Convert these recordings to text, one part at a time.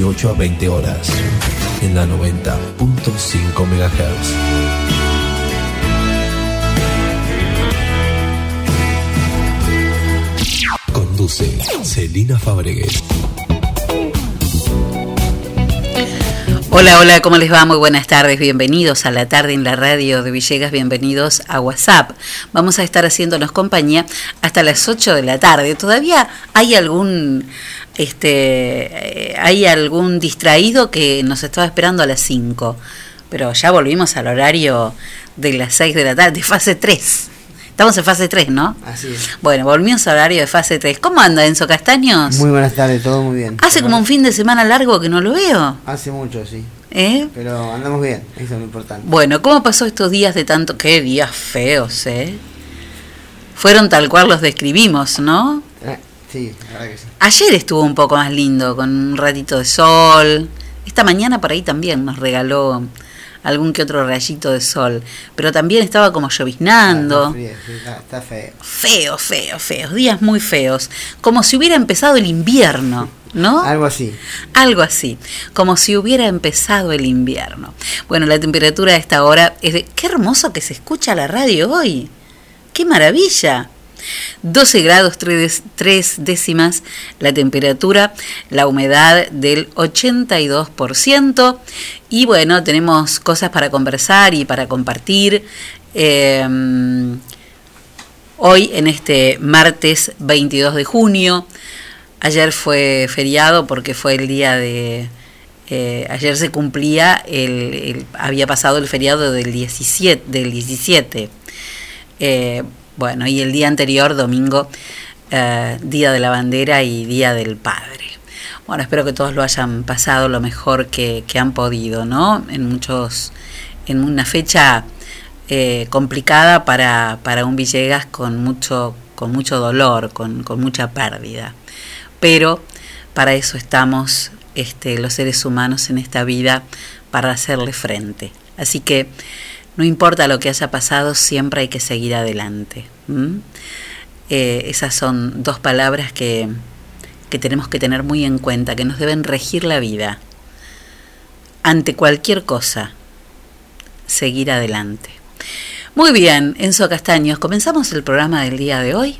18 a 20 horas, en la 90.5 MHz. Conduce Celina Fabregues. Hola, hola, ¿cómo les va? Muy buenas tardes, bienvenidos a la tarde en la radio de Villegas, bienvenidos a WhatsApp. Vamos a estar haciéndonos compañía hasta las 8 de la tarde. ¿Todavía hay algún este eh, hay algún distraído que nos estaba esperando a las 5? Pero ya volvimos al horario de las 6 de la tarde, de fase 3. Estamos en fase 3, ¿no? Así es. Bueno, volvimos al horario de fase 3. ¿Cómo anda Enzo Castaños? Muy buenas tardes, todo muy bien. Hace como un fin de semana largo que no lo veo. Hace mucho, sí. ¿Eh? Pero andamos bien, eso es lo importante. Bueno, ¿cómo pasó estos días de tanto? Qué días feos, ¿eh? Fueron tal cual los describimos, ¿no? Sí, la verdad que sí. Ayer estuvo un poco más lindo, con un ratito de sol. Esta mañana por ahí también nos regaló algún que otro rayito de sol. Pero también estaba como lloviznando. Está frío, sí, está, está feo. Feo, feo, feos. Días muy feos. Como si hubiera empezado el invierno, ¿no? Algo así. Algo así, como si hubiera empezado el invierno. Bueno, la temperatura a esta hora es de... ¡Qué hermoso que se escucha la radio hoy! ¡Qué maravilla! 12 grados 3, décimas la temperatura, la humedad del 82% y bueno, tenemos cosas para conversar y para compartir. Eh, hoy en este martes 22 de junio, ayer fue feriado porque fue el día de... Eh, ayer se cumplía, el, había pasado el feriado del 17, del 17 eh, bueno, y el día anterior, domingo, eh, Día de la Bandera y Día del Padre. Bueno, espero que todos lo hayan pasado lo mejor que, que han podido, ¿no? En muchos, en una fecha eh, complicada para, para un Villegas con mucho, con mucho dolor, con, con mucha pérdida. Pero para eso estamos este, los seres humanos en esta vida, para hacerle frente. Así que no importa lo que haya pasado, siempre hay que seguir adelante. Eh, esas son dos palabras que, que tenemos que tener muy en cuenta, que nos deben regir la vida. Ante cualquier cosa, seguir adelante. Muy bien, Enzo Castaños, comenzamos el programa del día de hoy.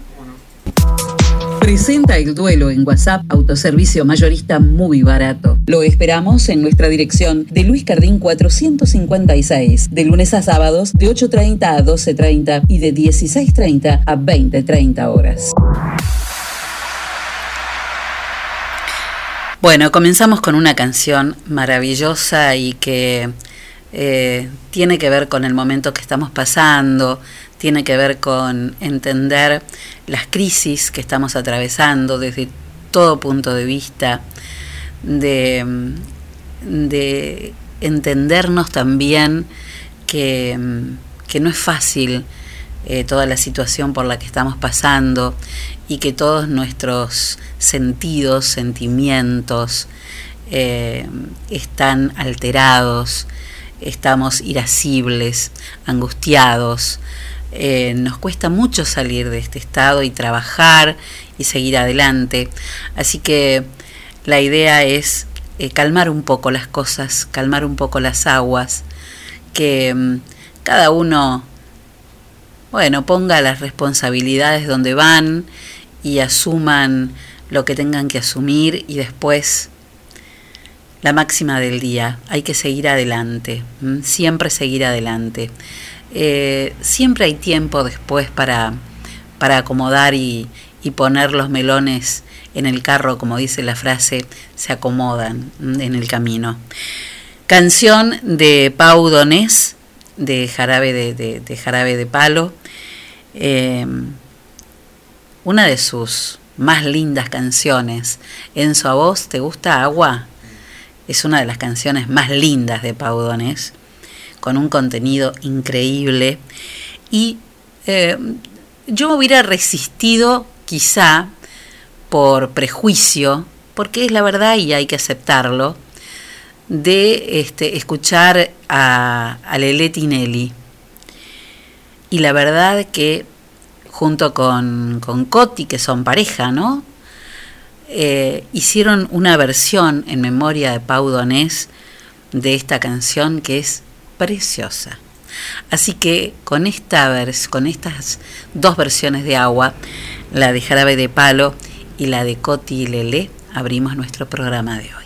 Presenta el duelo en WhatsApp, autoservicio mayorista muy barato. Lo esperamos en nuestra dirección de Luis Cardín 456, de lunes a sábados de 8.30 a 12.30 y de 16.30 a 20.30 horas. Bueno, comenzamos con una canción maravillosa y que eh, tiene que ver con el momento que estamos pasando, tiene que ver con entender las crisis que estamos atravesando desde todo punto de vista, de, de entendernos también que, que, no es fácil eh, toda la situación por la que estamos pasando y que todos nuestros sentidos, sentimientos eh, están alterados, estamos irascibles, angustiados, eh, nos cuesta mucho salir de este estado y trabajar y seguir adelante. Así que la idea es eh, calmar un poco las cosas, calmar un poco las aguas, que mm, cada uno, bueno, ponga las responsabilidades donde van y asuman lo que tengan que asumir y después la máxima del día, hay que seguir adelante, siempre seguir adelante. Eh, siempre hay tiempo después para, para acomodar y, y, poner los melones en el carro, como dice la frase, se acomodan en el camino. Canción de Pau Donés, de Jarabe de, Jarabe de Palo, eh, una de sus más lindas canciones. En su voz, ¿te gusta agua? Es una de las canciones más lindas de Pau Donés con un contenido increíble. Y eh, yo me hubiera resistido quizá por prejuicio, porque es la verdad y hay que aceptarlo, de este, escuchar a, a Lele Tinelli. Y la verdad que junto con, con Coti, que son pareja, ¿no? Eh, hicieron una versión en memoria de Pau Donés de esta canción que es preciosa. Así que con, esta con estas dos versiones de agua, la de jarabe de palo y la de Coti y Lele, abrimos nuestro programa de hoy.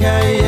yeah, yeah.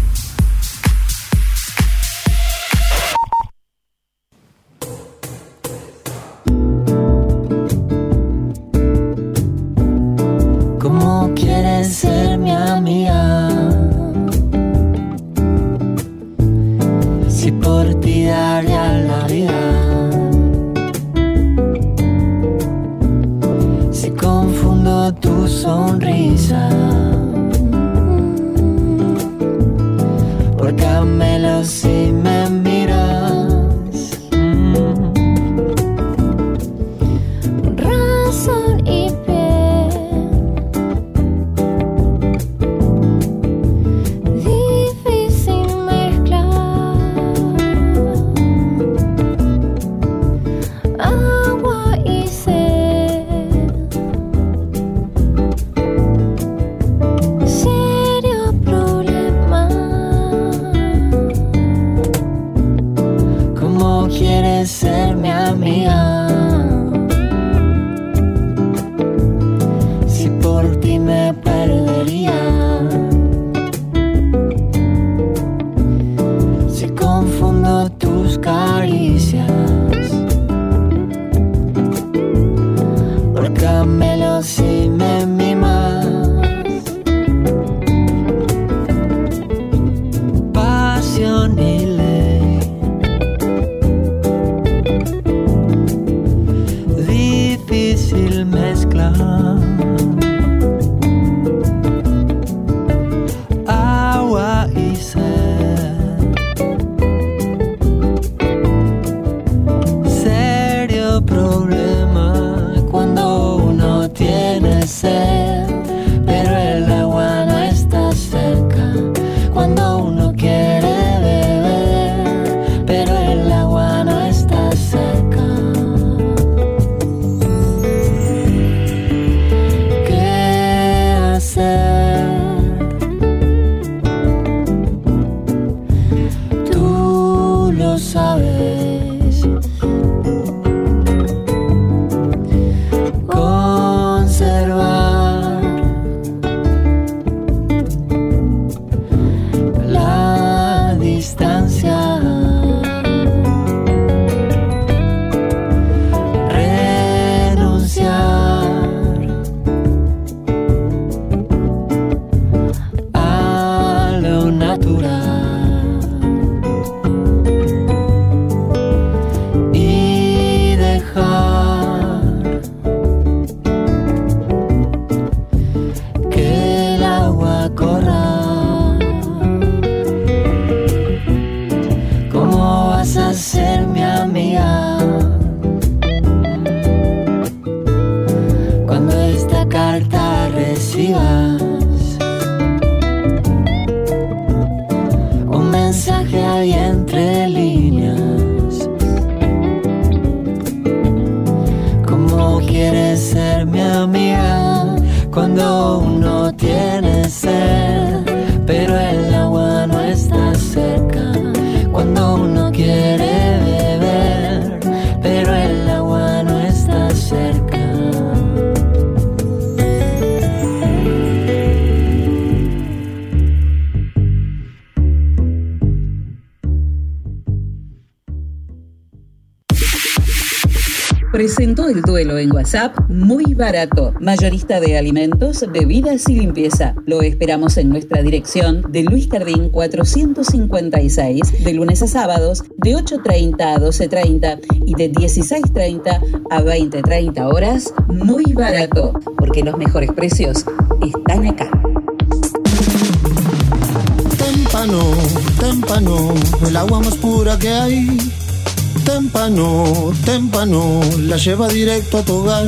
Mayorista de alimentos, bebidas y limpieza. Lo esperamos en nuestra dirección de Luis Cardín 456, de lunes a sábados, de 8.30 a 12.30 y de 16.30 a 20.30 horas, muy barato, porque los mejores precios están acá. Témpano, témpano, el agua más pura que hay. Témpano, témpano, la lleva directo a tu hogar.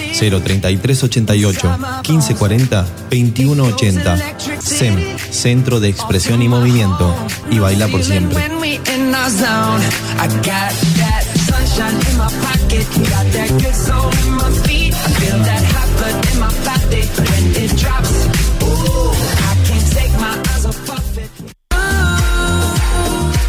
03388 1540 2180. SEM, Centro de Expresión y Movimiento. Y baila por siempre.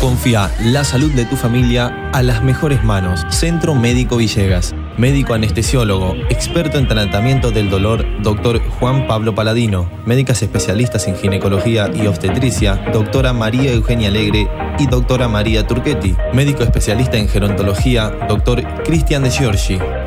Confía la salud de tu familia a las mejores manos. Centro Médico Villegas. Médico anestesiólogo, experto en tratamiento del dolor, doctor Juan Pablo Paladino. Médicas especialistas en ginecología y obstetricia, doctora María Eugenia Alegre y doctora María Turchetti. Médico especialista en gerontología, doctor Cristian de Giorgi.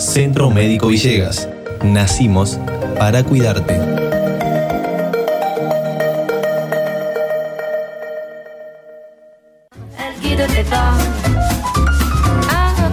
Centro Médico Villegas. Nacimos para cuidarte.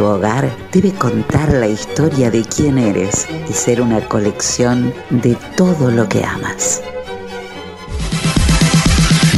Tu hogar debe contar la historia de quién eres y ser una colección de todo lo que amas.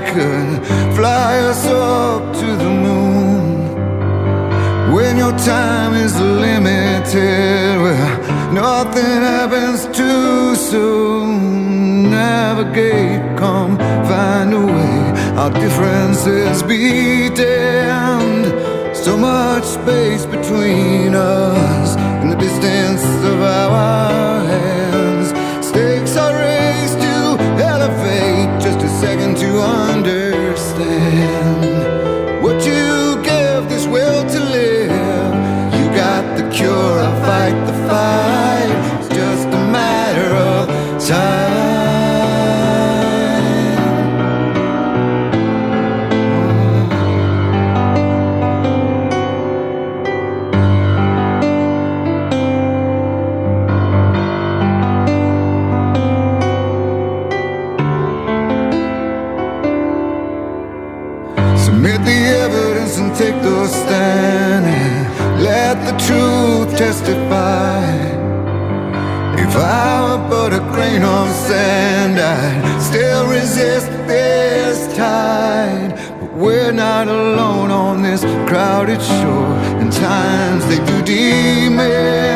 Could fly us up to the moon. When your time is limited, well, nothing happens too soon. Navigate, come find a way. Our differences be damned. So much space between us grain of sand, I'd still resist this tide. But we're not alone on this crowded shore, and times they do demand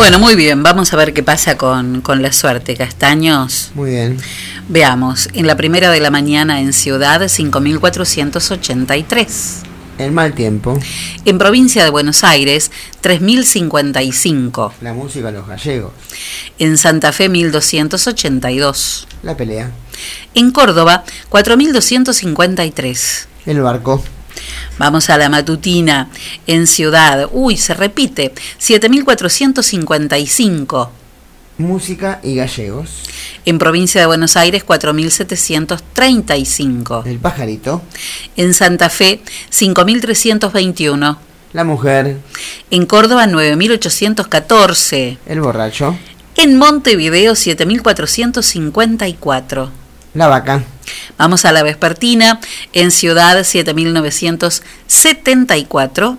Bueno, muy bien, vamos a ver qué pasa con, con la suerte, Castaños. Muy bien. Veamos, en la primera de la mañana en Ciudad, 5.483. El mal tiempo. En provincia de Buenos Aires, 3.055. La música los gallegos. En Santa Fe, 1.282. La pelea. En Córdoba, 4.253. El barco. Vamos a la matutina en Ciudad. Uy, se repite. 7.455. Música y gallegos. En provincia de Buenos Aires, 4.735. El pajarito. En Santa Fe, 5.321. La mujer. En Córdoba, 9.814. El borracho. En Montevideo, 7.454. La vaca. Vamos a la vespertina. En Ciudad, 7.974.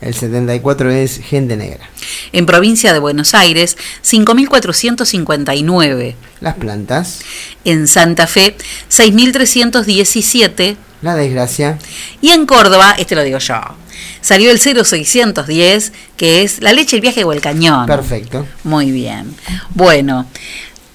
El 74 es gente negra. En provincia de Buenos Aires, 5.459. Las plantas. En Santa Fe, 6.317. La desgracia. Y en Córdoba, este lo digo yo, salió el 0610, que es la leche, el viaje o el cañón. Perfecto. Muy bien. Bueno,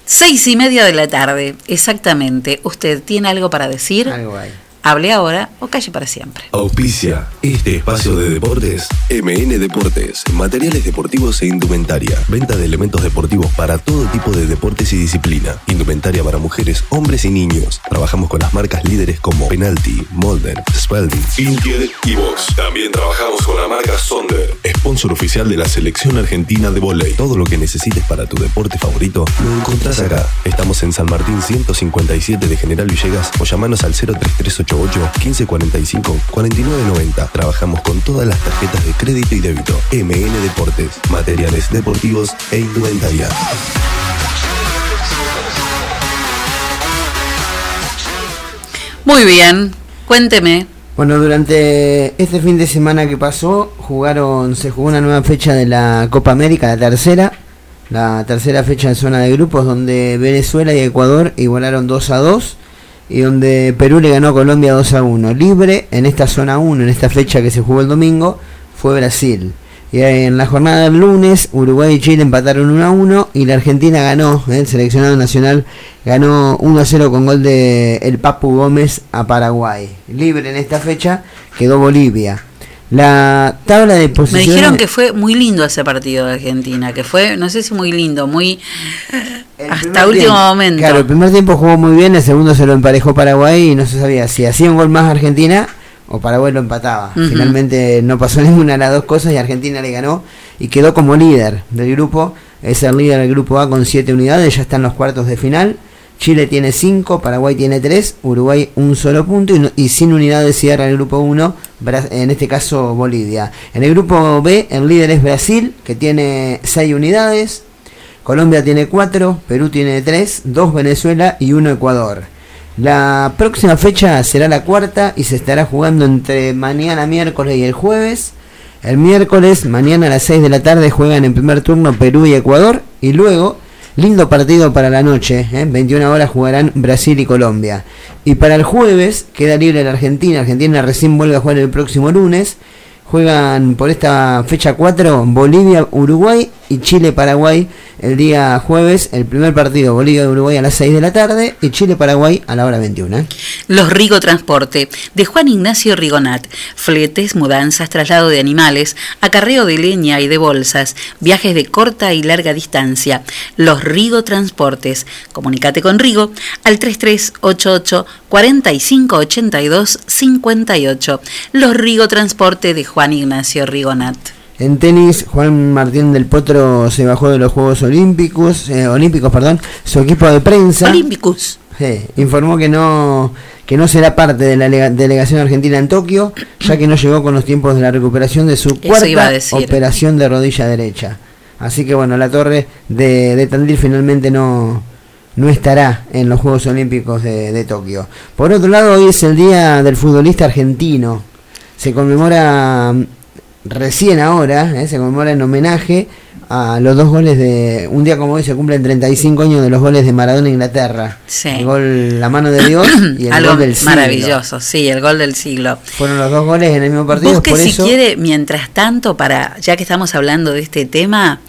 seis y media de la tarde, exactamente. ¿Usted tiene algo para decir? Algo hay. Hable ahora o calle para siempre. Auspicia este espacio de deportes. MN Deportes, materiales deportivos e indumentaria. Venta de elementos deportivos para todo tipo de deportes y disciplina. Indumentaria para mujeres, hombres y niños. Trabajamos con las marcas líderes como Penalty, Molden, Spalding, Intier y Box. También trabajamos con la marca Sonder, sponsor oficial de la selección argentina de volei. Todo lo que necesites para tu deporte favorito lo encontrás acá. Estamos en San Martín 157 de General Villegas o llamanos al 03388 1545 4990. Trabajamos con todas las tarjetas de crédito y débito. MN Deportes, materiales deportivos e indumentaria. Muy bien, cuénteme. Bueno, durante este fin de semana que pasó, jugaron, se jugó una nueva fecha de la Copa América, la tercera, la tercera fecha en zona de grupos, donde Venezuela y Ecuador igualaron 2 a 2 y donde Perú le ganó a Colombia 2 a 1. Libre en esta zona 1, en esta fecha que se jugó el domingo, fue Brasil. Y en la jornada del lunes, Uruguay y Chile empataron 1 a 1 y la Argentina ganó, ¿eh? el seleccionado nacional ganó 1 a 0 con gol de el Papu Gómez a Paraguay. Libre en esta fecha quedó Bolivia. La tabla de Me posiciones... dijeron que fue muy lindo ese partido de Argentina, que fue, no sé si muy lindo, muy... El hasta último tiempo- momento. Claro, el primer tiempo jugó muy bien, el segundo se lo emparejó Paraguay y no se sabía si hacía un gol más Argentina o Paraguay lo empataba. Finalmente no pasó ninguna de las dos cosas y Argentina le ganó y quedó como líder del grupo. Es el líder del grupo A con 7 unidades, ya están los cuartos de final. Chile tiene 5, Paraguay tiene 3, Uruguay un solo punto y, sin unidades cierra el grupo 1, en este caso Bolivia. En el grupo B el líder es Brasil, que tiene 6 unidades, Colombia tiene 4, Perú tiene 3, 2 Venezuela y 1 Ecuador. La próxima fecha será la cuarta y se estará jugando entre mañana miércoles y el jueves. El miércoles, mañana a las 6 de la tarde, juegan en primer turno Perú y Ecuador. Y luego, lindo partido para la noche, ¿eh? 21 horas jugarán Brasil y Colombia. Y para el jueves queda libre la Argentina. Argentina recién vuelve a jugar el próximo lunes. Juegan por esta fecha 4 Bolivia, Uruguay y Chile-Paraguay el día jueves. El primer partido Bolivia-Uruguay a las 6 de la tarde y Chile-Paraguay a la hora 21. ¿eh? Los Rigo Transporte, de Juan Ignacio Rigonat. Fletes, mudanzas, traslado de animales, acarreo de leña y de bolsas, viajes de corta y larga distancia. Los Rigo Transportes. Comunicate con Rigo al 3388 4582 58. Los Rigo Transporte de Juan Ignacio Rigonat. En tenis, Juan Martín del Potro se bajó de los Juegos Olímpicos, eh, Olímpicos, perdón. Su equipo de prensa Olímpicos. sí, informó que no que no será parte de la lega- delegación argentina en Tokio, ya que no llegó con los tiempos de la recuperación de su Eso cuarta operación de rodilla derecha. Así que bueno, la torre de, de Tandil finalmente no, no estará en los Juegos Olímpicos de, de Tokio. Por otro lado, hoy es el Día del Futbolista Argentino. Se conmemora mm, recién ahora, eh, se conmemora en homenaje a los dos goles de... Un día como hoy se cumplen 35 años de los goles de Maradona Inglaterra. Sí. El gol La mano de Dios y el Algo gol del siglo. maravilloso, sí, el gol del siglo. Fueron los dos goles en el mismo partido. Busque por si eso, quiere, mientras tanto, para ya que estamos hablando de este tema,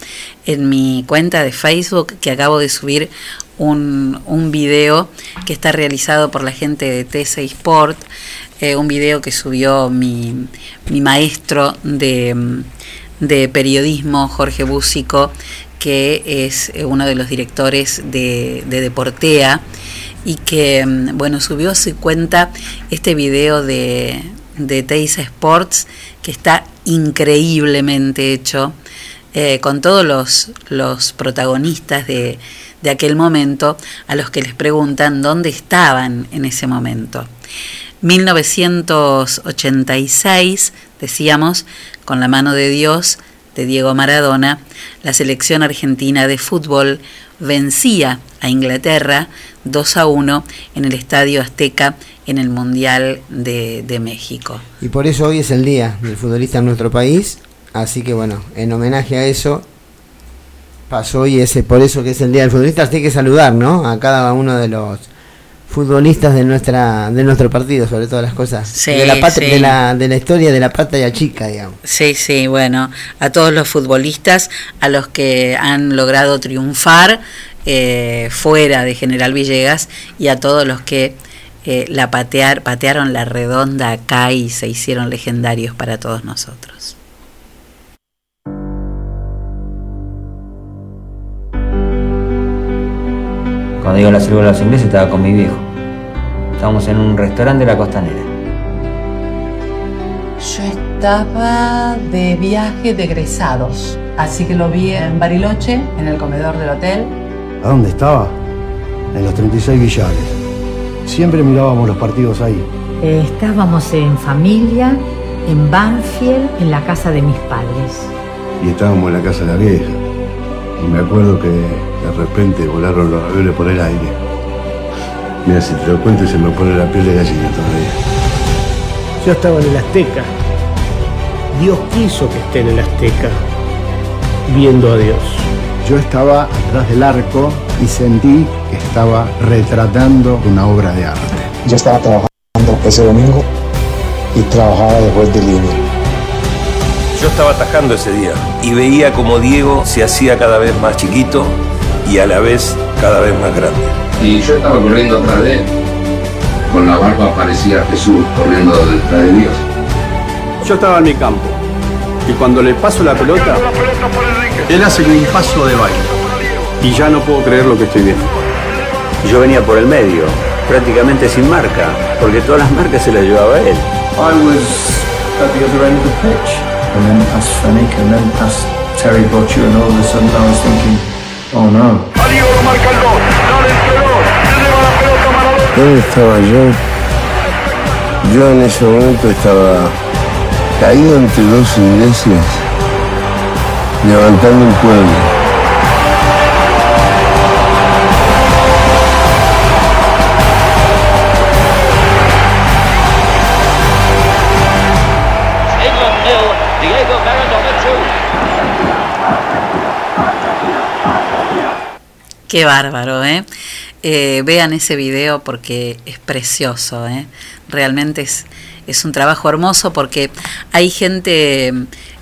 en mi cuenta de Facebook, que acabo de subir un, un video que está realizado por la gente de T6 Sport, eh, un video que subió mi, maestro de, periodismo, Jorge Búsico, que es eh, uno de los directores de, de Deportea y que, mm, bueno, subió a su cuenta este video de, de Teisa Sports que está increíblemente hecho, eh, con todos los, protagonistas de aquel momento a los que les preguntan dónde estaban en ese momento. 1986, decíamos, con la mano de Dios de Diego Maradona, la selección argentina de fútbol vencía a Inglaterra 2 a 1 en el Estadio Azteca en el Mundial de, de México. Y por eso hoy es el día del futbolista en nuestro país. Así que bueno, en homenaje a eso, pasó hoy ese, por eso que es el día del futbolista. Así que saludar, ¿no? A cada uno de los futbolistas de nuestra de nuestro partido, sobre todas las cosas. Sí, de, la patria- sí. de, la, de la historia de la patria chica, digamos. Sí, sí, bueno, a todos los futbolistas, a los que han logrado triunfar eh, fuera de General Villegas y a todos los que eh, la patear, patearon la redonda acá y se hicieron legendarios para todos nosotros. Cuando digo la selva de los ingleses estaba con mi viejo. Estábamos en un restaurante de la costanera. Yo estaba de viaje de egresados, así que lo vi en Bariloche, en el comedor del hotel. ¿A dónde estaba? En los 36 billares. Siempre mirábamos los partidos ahí. Eh, Estábamos en familia, en Banfield, en la casa de mis padres. Y estábamos en la casa de la vieja. Y me acuerdo que de repente volaron los aviones por el aire. Mira, si te lo cuento se me pone la piel de gallina todavía. Yo estaba en el Azteca. Dios quiso que esté en el Azteca, viendo a Dios. Yo estaba atrás del arco y sentí que estaba retratando una obra de arte. Yo estaba trabajando ese domingo y trabajaba después de línea. Yo estaba atajando ese día y veía como Diego se hacía cada vez más chiquito y a la vez cada vez más grande. Y yo estaba corriendo atrás de él. Con la barba parecía Jesús corriendo detrás de Dios. Yo estaba en mi campo y cuando le paso la pelota, él hace un paso de baile. Y ya no puedo creer lo que estoy viendo. Yo venía por el medio, prácticamente sin marca, porque todas las marcas se las llevaba él. I was at the other end of the pitch, and then past Fennick, and then past Terry Butcher, and all of a sudden I was thinking, oh no. ¿Dónde estaba yo? Yo en ese momento estaba caído entre dos iglesias, levantando un pueblo. Qué bárbaro, ¿eh? Eh, vean ese video porque es precioso, ¿eh? Realmente es, es un trabajo hermoso porque hay gente,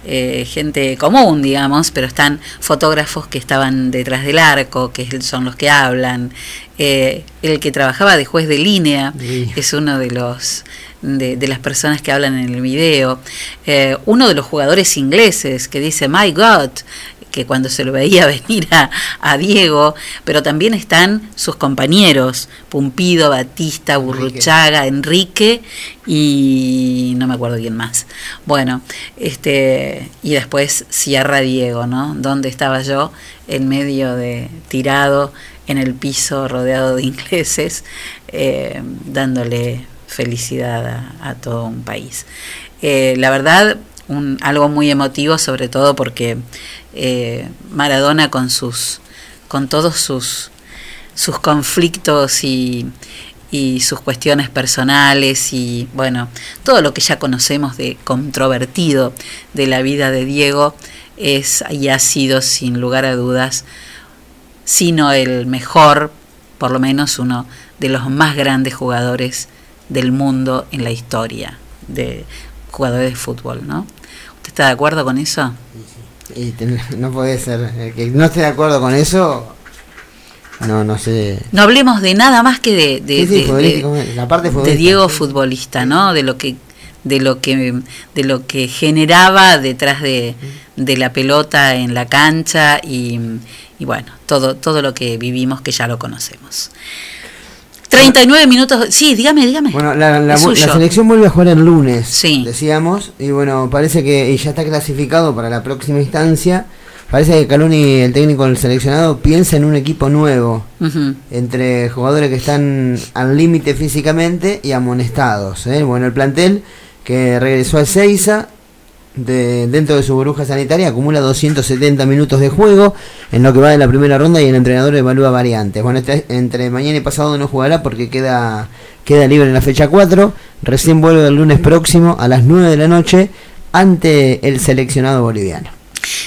eh, gente común, digamos, pero están fotógrafos que estaban detrás del arco, que son los que hablan. Eh, el que trabajaba de juez de línea Sí. es uno de los de, de las personas que hablan en el video. Eh, uno de los jugadores ingleses que dice, My God, que cuando se lo veía venir a, a Diego, pero también están sus compañeros, Pumpido, Batista, Burruchaga, Enrique y no me acuerdo quién más. Bueno, este y después Sierra Diego, ¿no? ¿Dónde estaba yo? En medio de tirado en el piso rodeado de ingleses, eh, dándole felicidad a, a todo un país. Eh, la verdad, un, algo muy emotivo, sobre todo porque eh, Maradona con sus, con todos sus, sus conflictos y, y sus cuestiones personales y bueno, todo lo que ya conocemos de controvertido de la vida de Diego es y ha sido sin lugar a dudas, sino el mejor, por lo menos uno de los más grandes jugadores del mundo en la historia de jugadores de fútbol, ¿no? ¿Usted está de acuerdo con eso? Y ten- no puede ser. El que no esté de acuerdo con eso, no, no sé. No hablemos de nada más que de, de, Sí, sí, de- futbolístico, de- la parte de Diego futbolista, ¿no? De lo que de lo que de lo que generaba detrás de, de la pelota en la cancha y, y bueno, todo todo lo que vivimos que ya lo conocemos. 39 minutos, sí, dígame, dígame. Bueno, la, selección vuelve a jugar el lunes, decíamos, y bueno, parece que y ya está clasificado para la próxima instancia. Parece que Caloni, el técnico del seleccionado, piensa en un equipo nuevo, entre jugadores que están al límite físicamente y amonestados. ¿eh? Bueno, el plantel que regresó a Seiza, de, dentro de su burbuja sanitaria, acumula 270 minutos de juego en lo que va de la primera ronda y el entrenador evalúa variantes. Bueno, este- entre mañana y pasado no jugará porque queda, queda libre en la fecha 4. Recién vuelve el lunes próximo a las 9 de la noche ante el seleccionado boliviano.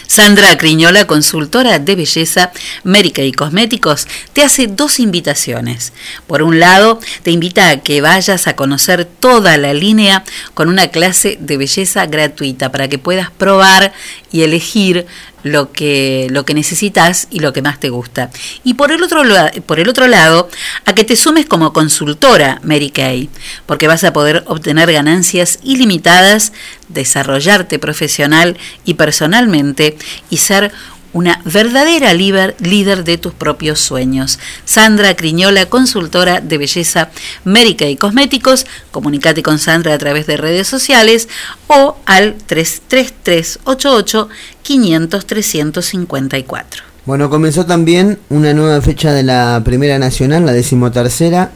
Sandra Criñola, consultora de belleza, médica y cosméticos, te hace dos invitaciones. Por un lado, te invita a que vayas a conocer toda la línea con una clase de belleza gratuita para que puedas probar y elegir lo que, lo que necesitas y lo que más te gusta. Y por el, otro, por el otro lado, a que te sumes como consultora Mary Kay, porque vas a poder obtener ganancias ilimitadas, desarrollarte profesional y personalmente y ser una verdadera líder, líder de tus propios sueños. Sandra Criñola, consultora de belleza médica y cosméticos. Comunicate con Sandra a través de redes sociales o al 33388 500 354. Bueno, comenzó también una nueva fecha de la Primera Nacional, la decimotercera,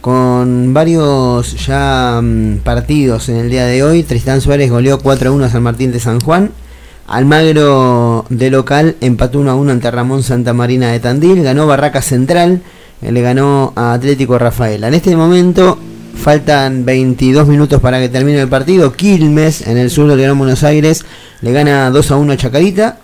con varios ya mm, partidos en el día de hoy. Tristán Suárez goleó 4 a 1 a San Martín de San Juan. Almagro de local empató 1 a 1 ante Ramón Santa Marina de Tandil. Ganó Barraca Central, eh, le ganó a Atlético Rafaela. En este momento faltan 22 minutos para que termine el partido. Quilmes, en el sur del Gran Buenos Aires, le gana 2 a 1 a Chacarita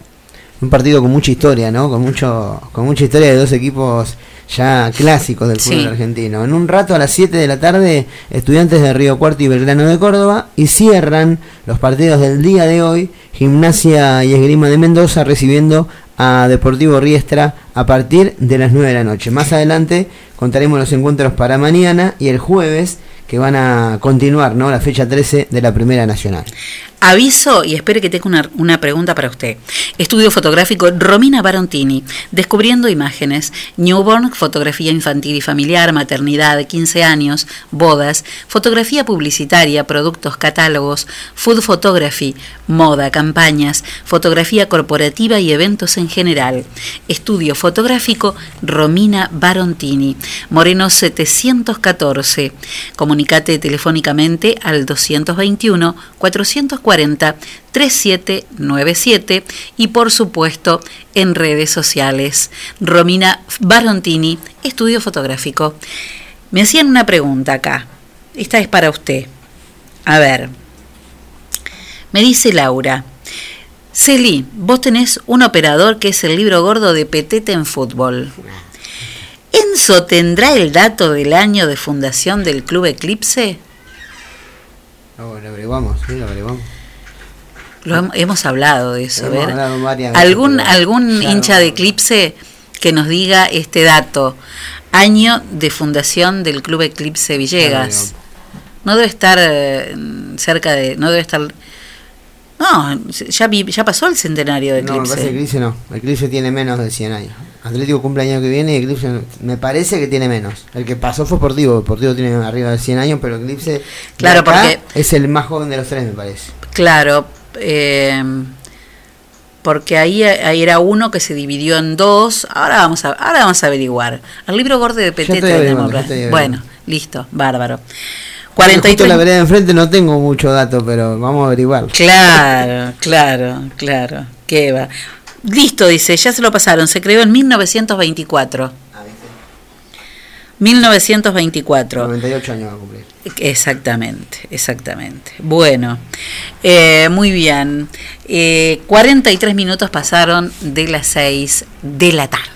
un partido con mucha historia, ¿no? Con mucho con mucha historia de dos equipos ya clásicos del fútbol Sí. argentino. En un rato a las 7 de la tarde, Estudiantes de Río Cuarto y Belgrano de Córdoba y cierran los partidos del día de hoy, Gimnasia y Esgrima de Mendoza recibiendo a Deportivo Riestra a partir de las 9 de la noche. Más adelante contaremos los encuentros para mañana y el jueves que van a continuar, ¿no? La fecha 13 de la Primera Nacional. Aviso y espere que tenga una, una pregunta para usted. Estudio fotográfico Romina Barontini, descubriendo imágenes, newborn, fotografía infantil y familiar, maternidad, 15 años, bodas, fotografía publicitaria, productos, catálogos, food photography, moda, campañas, fotografía corporativa y eventos en general. Estudio fotográfico Romina Barontini, Moreno 714. Comunicate telefónicamente al 221 440 3797 y por supuesto en redes sociales. Romina Barontini, estudio fotográfico. Me hacían una pregunta acá. Esta es para usted. A ver. Me dice Laura. Celi, vos tenés un operador que es el libro gordo de Petete en fútbol. ¿Enzo tendrá el dato del año de fundación del Club Eclipse? No. Lo hem- hemos hablado de eso. Hemos hablado varias veces, ¿Algún, pero algún hincha de Eclipse que nos diga este dato? Año de fundación del Club Eclipse Villegas. No debe estar eh, cerca de... No debe estar... No, ya, vi- ya pasó el centenario de No, me parece que Eclipse. Eclipse no. Eclipse tiene menos de 100 años. Atlético cumple el año que viene y Eclipse me parece que tiene menos. El que pasó fue Sportivo. Sportivo tiene arriba de 100 años, pero Eclipse Claro, porque- es el más joven de los tres, me parece. Claro, eh, porque ahí, ahí era uno que se dividió en dos. Ahora vamos a, ahora vamos a averiguar. El libro gordo de Petete averiguando. Bueno, listo, bárbaro. 43 Justo la vereda de enfrente no tengo mucho dato, pero vamos a averiguar. Claro, claro, claro. ¿Qué va? Listo, dice, ya se lo pasaron. Se creó en 1924. 1924. 98 años va a cumplir. Exactamente, exactamente. Bueno, eh, muy bien. Eh, 43 minutos pasaron de las 6 de la tarde.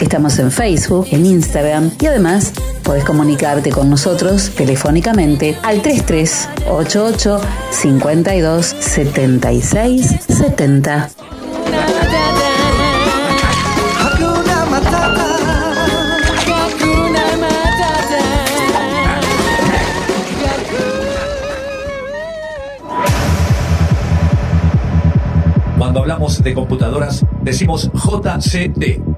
Estamos en Facebook, en Instagram y además podés comunicarte con nosotros telefónicamente al 3388 52 76 70. Hakuna Matata. Hakuna Matata. Cuando hablamos de computadoras, decimos JCT.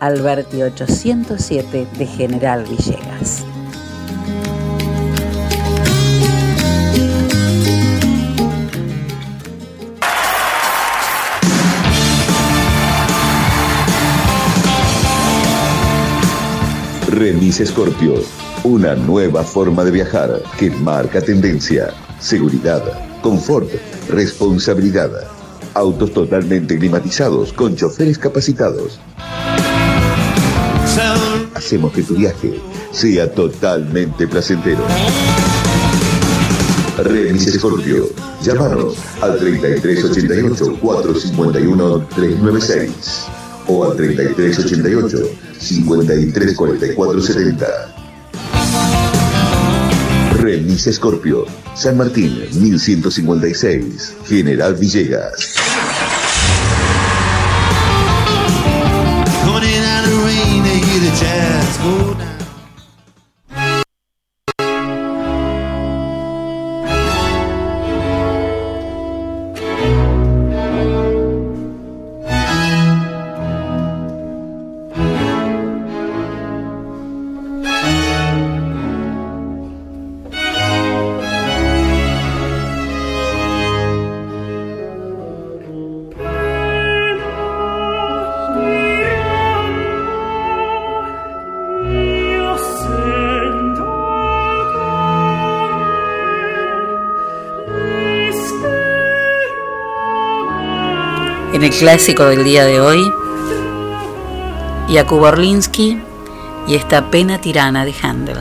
Alberti 807 de General Villegas. Remis Scorpio, una nueva forma de viajar que marca tendencia, seguridad, confort, responsabilidad. Autos totalmente climatizados con choferes capacitados. Hacemos que tu viaje sea totalmente placentero. Remis Scorpio, llámanos al 3388 451 396 o al 3388 534470. Remis Scorpio, San Martín 1156, General Villegas. Clásico del día de hoy, Jakub Orlinsky y esta pena tirana de Handel.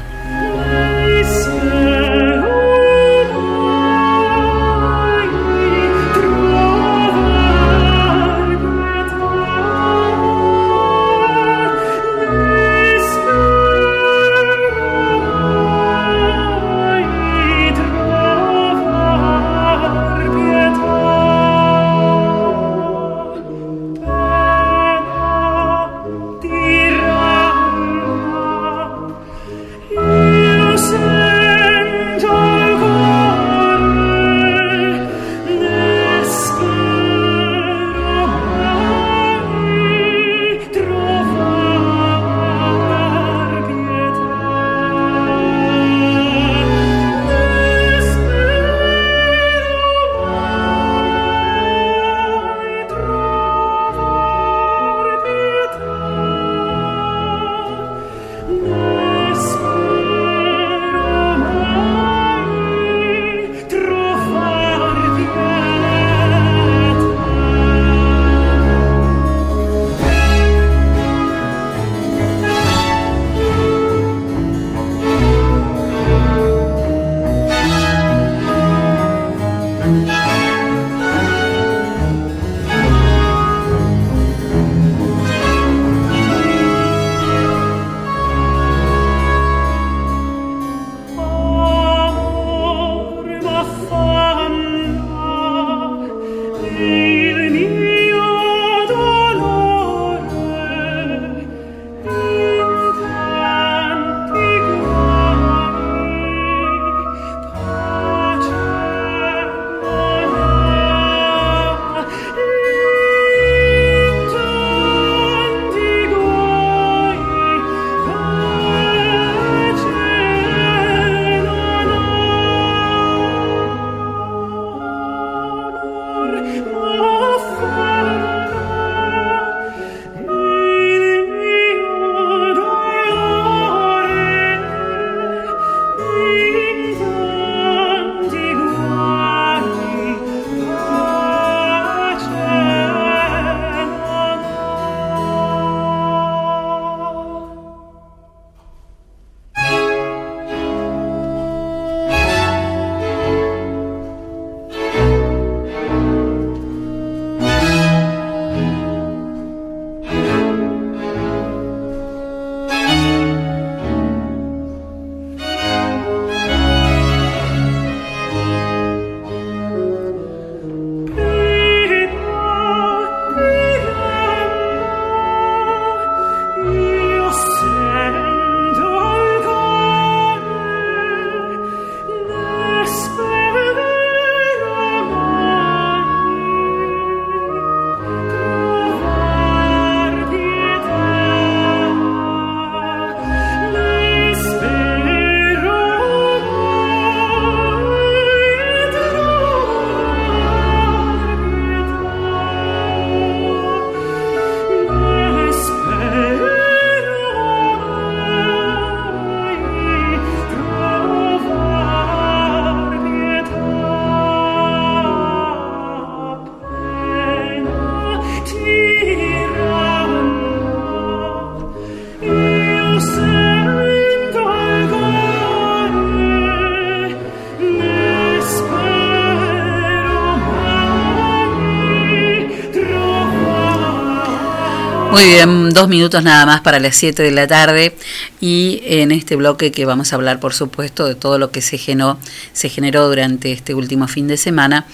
Dos minutos nada más para las 7 de la tarde y en este bloque que vamos a hablar, por supuesto, de todo lo que se generó, se generó durante este último fin de semana,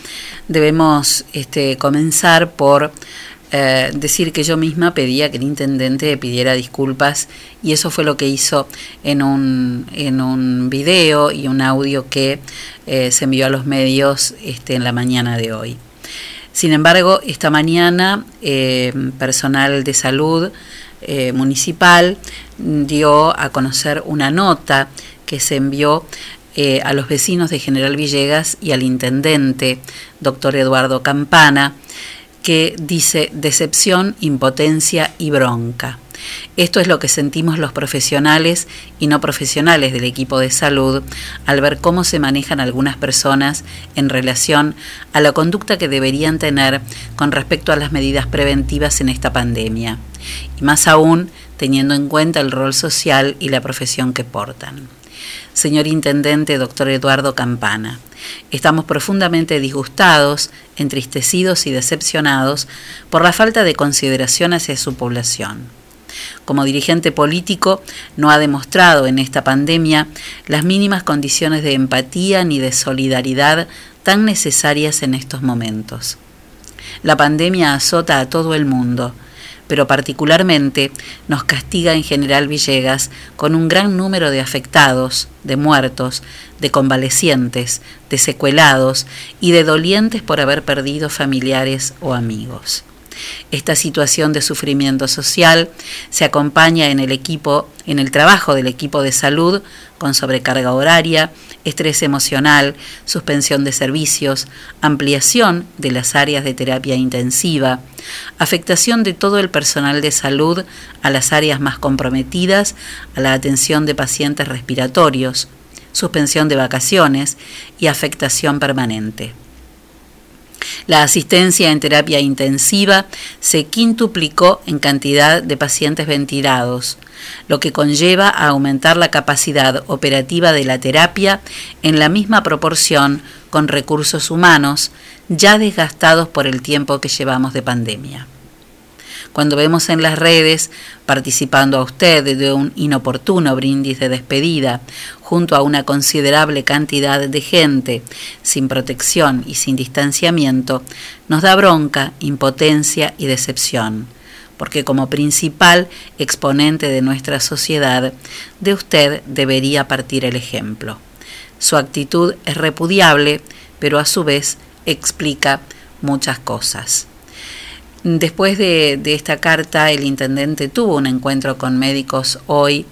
debemos este, comenzar por eh, decir que yo misma pedía que el intendente pidiera disculpas y eso fue lo que hizo en un, en un video y un audio que eh, se envió a los medios este, en la mañana de hoy. Sin embargo, esta mañana eh, personal de salud eh, municipal dio a conocer una nota que se envió eh, a los vecinos de General Villegas y al intendente, doctor Eduardo Campana, que dice decepción, impotencia y bronca. Esto es lo que sentimos los profesionales y no profesionales del equipo de salud al ver cómo se manejan algunas personas en relación a la conducta que deberían tener con respecto a las medidas preventivas en esta pandemia, y más aún teniendo en cuenta el rol social y la profesión que portan. Señor Intendente, doctor Eduardo Campana, estamos profundamente disgustados, entristecidos y decepcionados por la falta de consideración hacia su población. Como dirigente político, no ha demostrado en esta pandemia las mínimas condiciones de empatía ni de solidaridad tan necesarias en estos momentos. La pandemia azota a todo el mundo, pero particularmente nos castiga en general Villegas con un gran número de afectados, de muertos, de convalecientes, de secuelados y de dolientes por haber perdido familiares o amigos. Esta situación de sufrimiento social se acompaña en el equipo, en el trabajo del equipo de salud con sobrecarga horaria, estrés emocional, suspensión de servicios, ampliación de las áreas de terapia intensiva, afectación de todo el personal de salud a las áreas más comprometidas, a la atención de pacientes respiratorios, suspensión de vacaciones y afectación permanente. La asistencia en terapia intensiva se quintuplicó en cantidad de pacientes ventilados, lo que conlleva a aumentar la capacidad operativa de la terapia en la misma proporción con recursos humanos ya desgastados por el tiempo que llevamos de pandemia cuando vemos en las redes participando a usted de un inoportuno brindis de despedida junto a una considerable cantidad de gente sin protección y sin distanciamiento, nos da bronca, impotencia y decepción porque como principal exponente de nuestra sociedad, de usted debería partir el ejemplo. Su actitud es repudiable, pero a su vez explica muchas cosas. Después de, esta carta, el intendente tuvo un encuentro con médicos hoy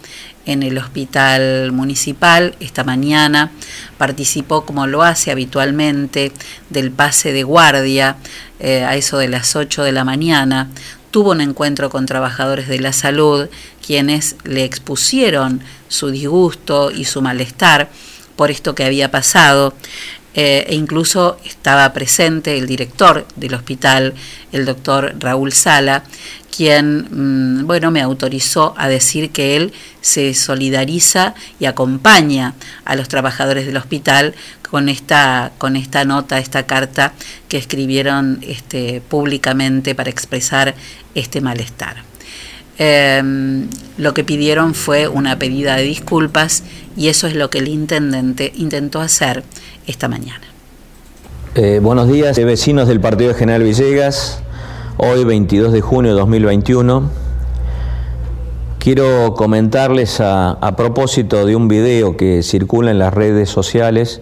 en el hospital municipal esta mañana. Participó, como lo hace habitualmente, del pase de guardia eh, a eso de las 8 de la mañana. Tuvo un encuentro con trabajadores de la salud, quienes le expusieron su disgusto y su malestar por esto que había pasado. Eh, e incluso estaba presente el director del hospital, el doctor Raúl Sala, quien mm, bueno me autorizó a decir que él se solidariza y acompaña a los trabajadores del hospital con esta con esta nota esta carta que escribieron este, públicamente para expresar este malestar em, lo que pidieron fue una pedida de disculpas y eso es lo que el intendente intentó hacer esta mañana. Eh, buenos días, vecinos del Partido General Villegas. Hoy, 22 de junio de 2021, quiero comentarles a, propósito de un video que circula en las redes sociales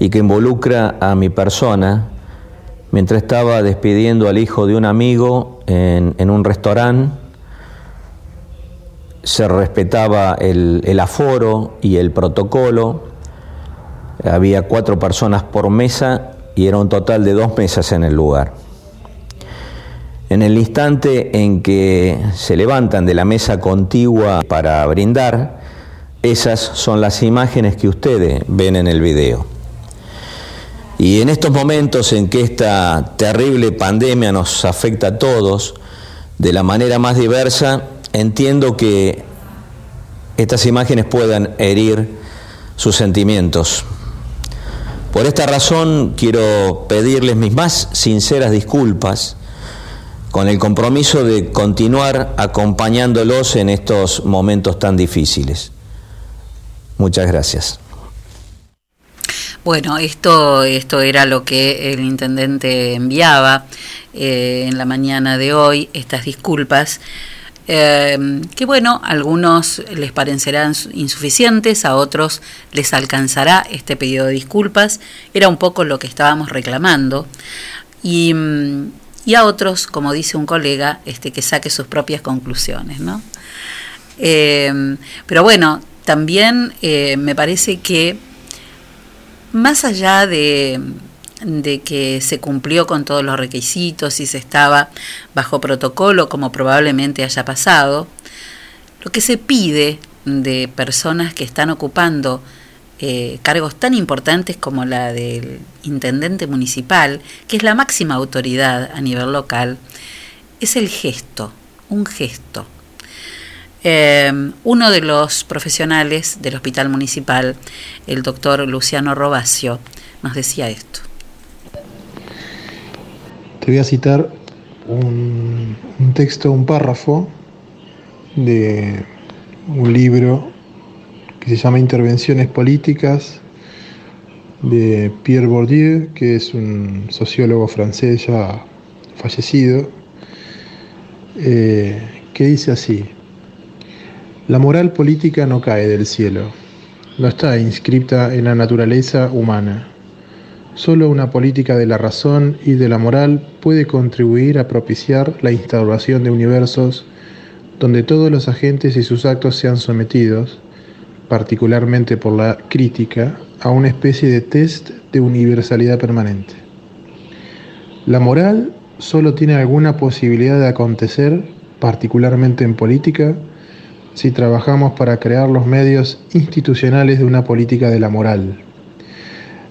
y que involucra a mi persona mientras estaba despidiendo al hijo de un amigo en un restaurante. Se respetaba el, el aforo y el protocolo había cuatro personas por mesa y era un total de dos mesas en el lugar. En el instante en que se levantan de la mesa contigua para brindar, esas son las imágenes que ustedes ven en el video. Y en estos momentos en que esta terrible pandemia nos afecta a todos de la manera más diversa, entiendo que estas imágenes puedan herir sus sentimientos. Por esta razón quiero pedirles mis más sinceras disculpas con el compromiso de continuar acompañándolos en estos momentos tan difíciles. Muchas gracias. Bueno, esto, esto era lo que el intendente enviaba eh, en la mañana de hoy, estas disculpas. Em, que bueno, a algunos les parecerán insuficientes, a otros les alcanzará este pedido de disculpas, era un poco lo que estábamos reclamando, y, mm, a otros, como dice un colega, este, que saque sus propias conclusiones. ¿no? Em, pero bueno, también eh, me parece que más allá de de que se cumplió con todos los requisitos y se estaba bajo protocolo, como probablemente haya pasado, Lo que se pide de personas que están ocupando eh, cargos tan importantes como la del intendente municipal, que es la máxima autoridad a nivel local, es el gesto, un gesto. Eh, uno de los profesionales del hospital municipal, el doctor Luciano Robacio, nos decía esto. Te voy a citar un, texto, un párrafo de un libro que se llama Intervenciones Políticas de Pierre Bourdieu, que es un sociólogo francés ya fallecido, eh, que dice así, la moral política no cae del cielo, no está inscripta en la naturaleza humana. Solo una política de la razón y de la moral puede contribuir a propiciar la instauración de universos donde todos los agentes y sus actos sean sometidos, particularmente por la crítica, a una especie de test de universalidad permanente. La moral solo tiene alguna posibilidad de acontecer, particularmente en política, si trabajamos para crear los medios institucionales de una política de la moral.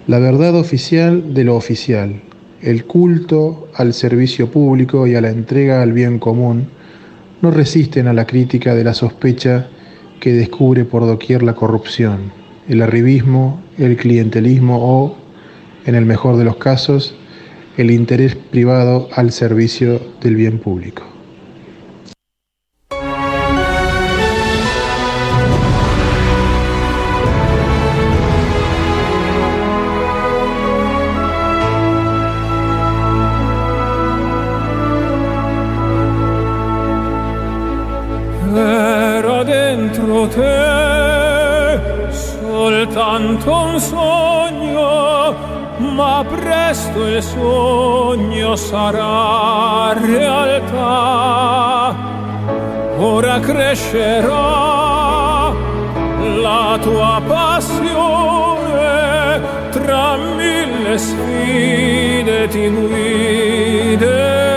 La verdad oficial de lo oficial, el culto al servicio público y a la entrega al bien común, no resisten a la crítica de la sospecha que descubre por doquier la corrupción, el arribismo, el clientelismo o, en el mejor de los casos, el interés privado al servicio del bien público. Soltanto un sogno, ma presto il sogno sarà realtà. Ora crescerà la tua passione, tra mille sfide ti guiderà,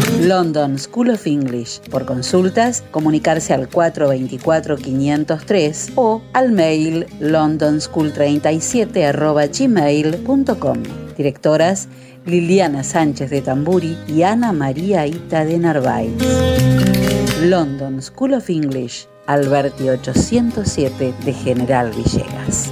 London School of English. Por consultas, comunicarse al 424-503 o al mail londonschool37 Directoras Liliana Sánchez de Tamburi y Ana María Ita de Narváez. London School of English, Alberti 807 de General Villegas.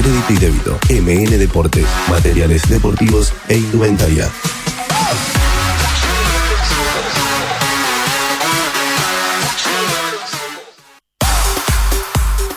crédito y débito. MN Deportes, materiales deportivos e indumentaria.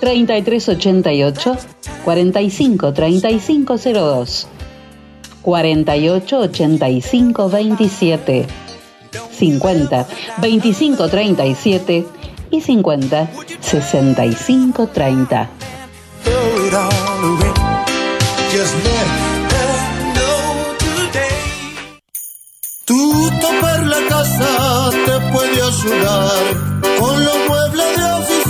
3388 45 3502 48 85 27 50 25 37 y 50 65 30 Tu topar la casa te puede ayudar con los muebles de oficina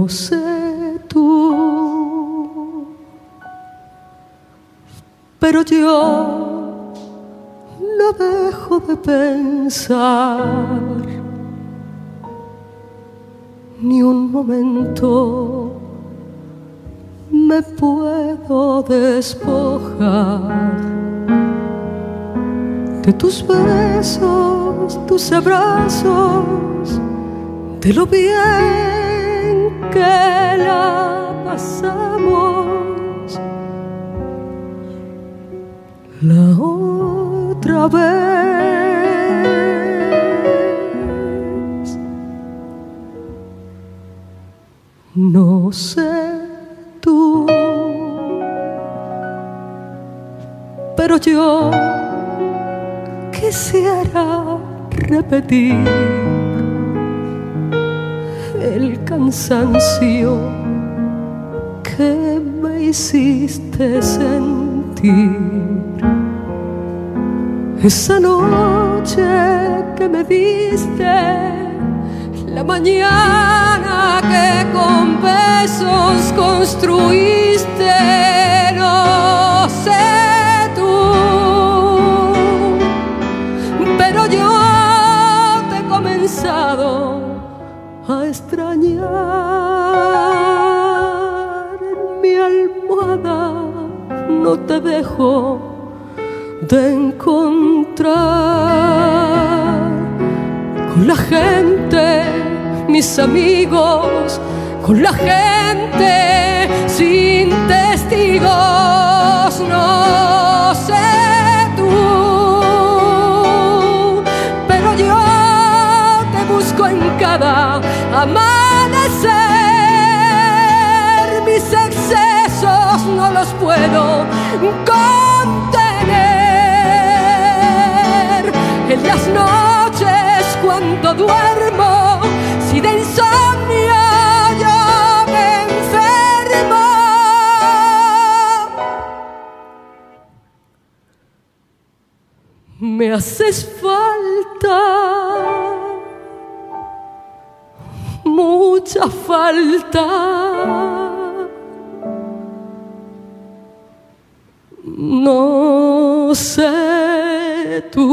No sé tú, pero yo no dejo de pensar. Ni un momento me puedo despojar de tus besos, tus abrazos, de lo bien que la pasamos la otra vez. No sé tú, pero yo quisiera repetir el cansancio que me hiciste sentir. Esa noche que me diste, la mañana que con besos construiste, no sé no te dejo de encontrar. Con la gente mis amigos con la gente sin testigos no sé tú. Pero yo te busco en cada amanecer. Mis excesos no los puedo contener en las noches cuando duermo si de insomnio yo me enfermo me haces falta mucha falta. El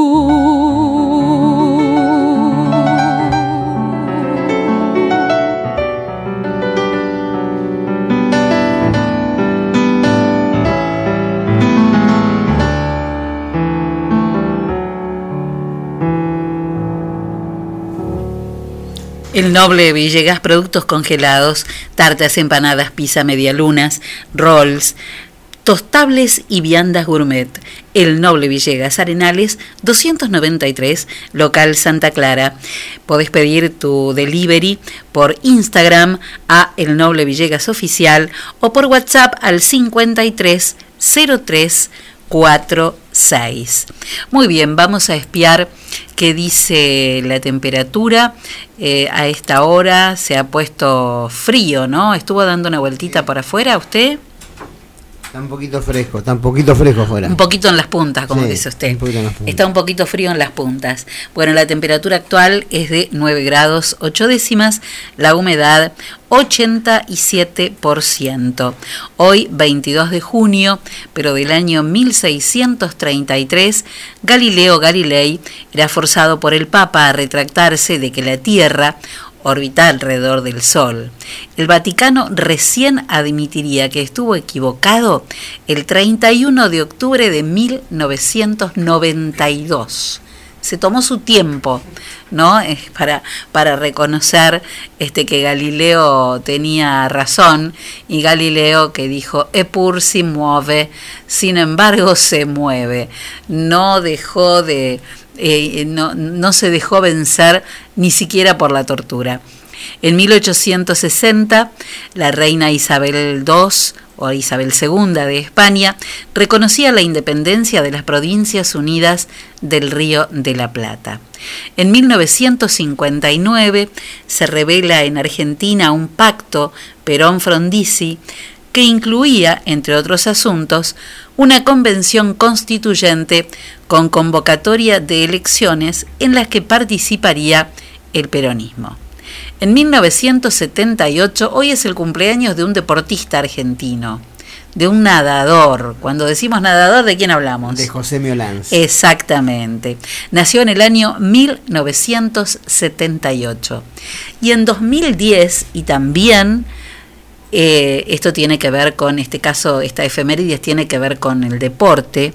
Noble Villegas, productos congelados, tartas, empanadas, pizza, medialunas, rolls, tostables y viandas gourmet. El Noble Villegas, Arenales 293, local Santa Clara. Podés pedir tu delivery por Instagram a El Noble Villegas Oficial o por WhatsApp al 53 03 46. Muy bien, vamos a espiar qué dice la temperatura. Eh, a esta hora se ha puesto frío, ¿no? ¿Estuvo dando una vueltita por afuera usted? Está un poquito fresco, está un poquito fresco afuera. Un poquito en las puntas, como Sí, dice usted. un. Está un poquito frío en las puntas. Bueno, la temperatura actual es de 9 grados 8 décimas, la humedad 87%. Hoy, 22 de junio, pero del año 1633, Galileo Galilei era forzado por el Papa a retractarse de que la Tierra orbita alrededor del Sol. El Vaticano recién admitiría que estuvo equivocado el 31 de octubre de 1992 se tomó su tiempo, ¿no? Eh, Para, para reconocer este, que Galileo tenía razón y Galileo que dijo, Epur si mueve, sin embargo se mueve. No dejó de, eh, no, no se dejó vencer ni siquiera por la tortura. En 1860, la reina Isabel II o Isabel II de España, reconocía la independencia de las Provincias Unidas del Río de la Plata. En 1959 se revela en Argentina un pacto Perón-Frondizi que incluía, entre otros asuntos, una convención constituyente con convocatoria de elecciones en las que participaría el peronismo. En 1978, hoy es el cumpleaños de un deportista argentino, de un nadador. Cuando decimos nadador, ¿de quién hablamos? De José Miolans. Exactamente. Nació en el año 1978. Y en 2010, y también eh, esto tiene que ver con, este caso, esta efemérides tiene que ver con el deporte,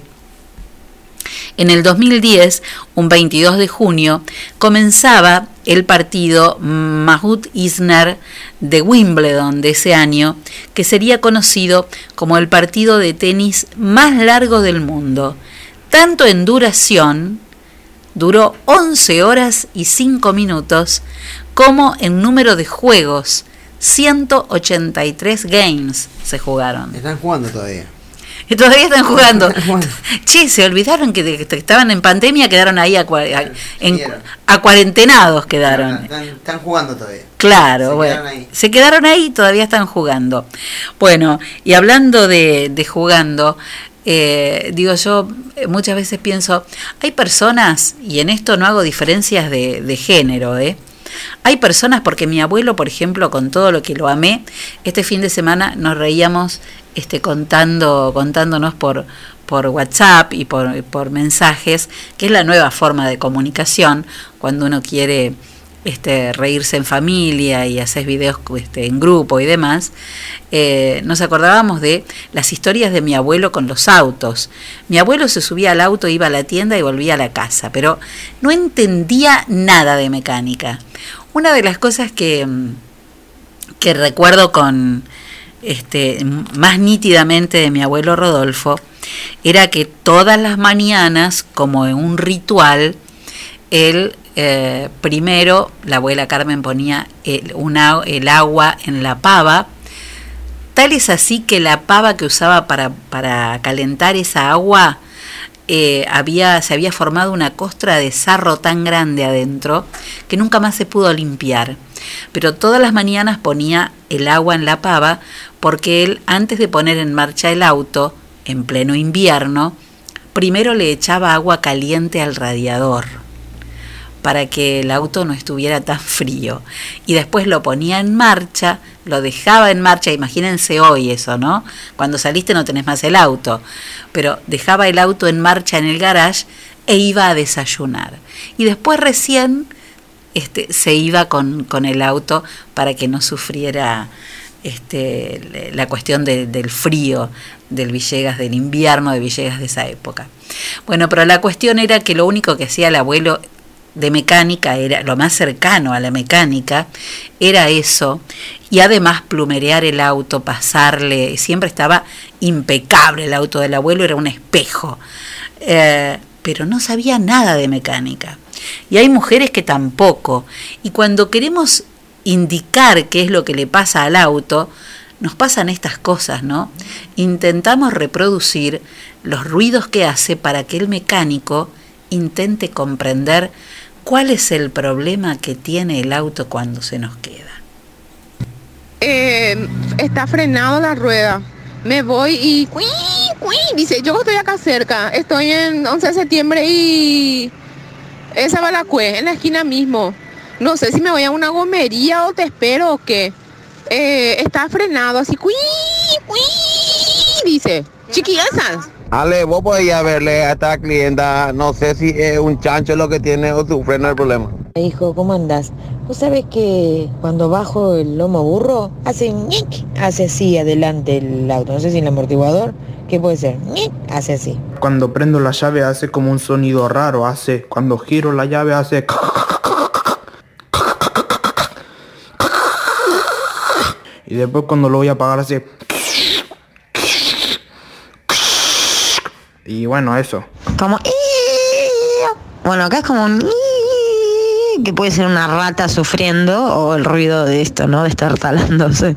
en el 2010, un 22 de junio, comenzaba el partido Mahut Isner de Wimbledon de ese año, que sería conocido como el partido de tenis más largo del mundo, tanto en duración, duró 11 horas y 5 minutos, como en número de juegos, 183 games se jugaron. Están jugando todavía. Y todavía están jugando. che, se olvidaron que, de- que estaban en pandemia, quedaron ahí a, a- en- a cuarentenados quedaron. Están, están jugando todavía. Claro, Se bueno. quedaron ahí. Se quedaron ahí y todavía están jugando. Bueno, y hablando de, de jugando, eh, digo yo, eh, muchas veces pienso, hay personas, y en esto no hago diferencias de, de género, ¿eh? Hay personas, porque mi abuelo, por ejemplo, con todo lo que lo amé, este fin de semana nos reíamos este, contando, contándonos por, por WhatsApp y por, por mensajes, que es la nueva forma de comunicación cuando uno quiere este, reírse en familia y hacer videos este, en grupo y demás, eh, nos acordábamos de las historias de mi abuelo con los autos. Mi abuelo se subía al auto, iba a la tienda y volvía a la casa, pero no entendía nada de mecánica. Una de las cosas que, mm, que recuerdo con este, más nítidamente de mi abuelo Rodolfo era que todas las mañanas, como en un ritual, él eh, primero, la abuela Carmen ponía el, agua en la pava, tal es así que la pava que usaba para, para calentar esa agua, eh, había, se había formado una costra de sarro tan grande adentro que nunca más se pudo limpiar. Pero todas las mañanas ponía el agua en la pava porque él, antes de poner en marcha el auto, en pleno invierno, primero le echaba agua caliente al radiador para que el auto no estuviera tan frío. Y después lo ponía en marcha, lo dejaba en marcha, imagínense hoy eso, ¿no? Cuando saliste no tenés más el auto, pero dejaba el auto en marcha en el garage e iba a desayunar. Y después recién este, se iba con, con el auto para que no sufriera este, la cuestión de- del frío del Villegas, del invierno de Villegas de esa época. Bueno, pero la cuestión era que lo único que hacía el abuelo de mecánica era lo más cercano a la mecánica era eso. Y además plumerear el auto pasarle siempre estaba impecable el auto del abuelo era un espejo. Eh, pero no sabía nada de mecánica. Y hay mujeres que tampoco. Y cuando queremos indicar qué es lo que le pasa al auto nos pasan estas cosas, ¿no? Intentamos reproducir los ruidos que hace para que el mecánico intente comprender cuál es el problema que tiene el auto cuando se nos queda. Eh, está frenado la rueda. Me voy y ¡cuí, cuí! dice, yo estoy acá cerca, estoy en 11 de septiembre y esa Balacue, en la esquina mismo. No sé si me voy a una gomería o te espero o qué. Eh, está frenado así, ¡cuí, cuí! dice, chiquillas. Ale, vos a verle a esta clienta, no sé si es un chancho lo que tiene o su freno el problema. Hijo, ¿cómo andás? Vos sabés que cuando bajo el lomo burro, hace ñic, hace así adelante el auto. No sé si el amortiguador, ¿qué puede ser? ñic, hace así. Cuando prendo la llave hace como un sonido raro, hace. Cuando giro la llave hace. Y después cuando lo voy a apagar hace. Y bueno, eso. Como... Bueno, acá es como un... que puede ser una rata sufriendo o el ruido de esto, ¿no? De estar talándose.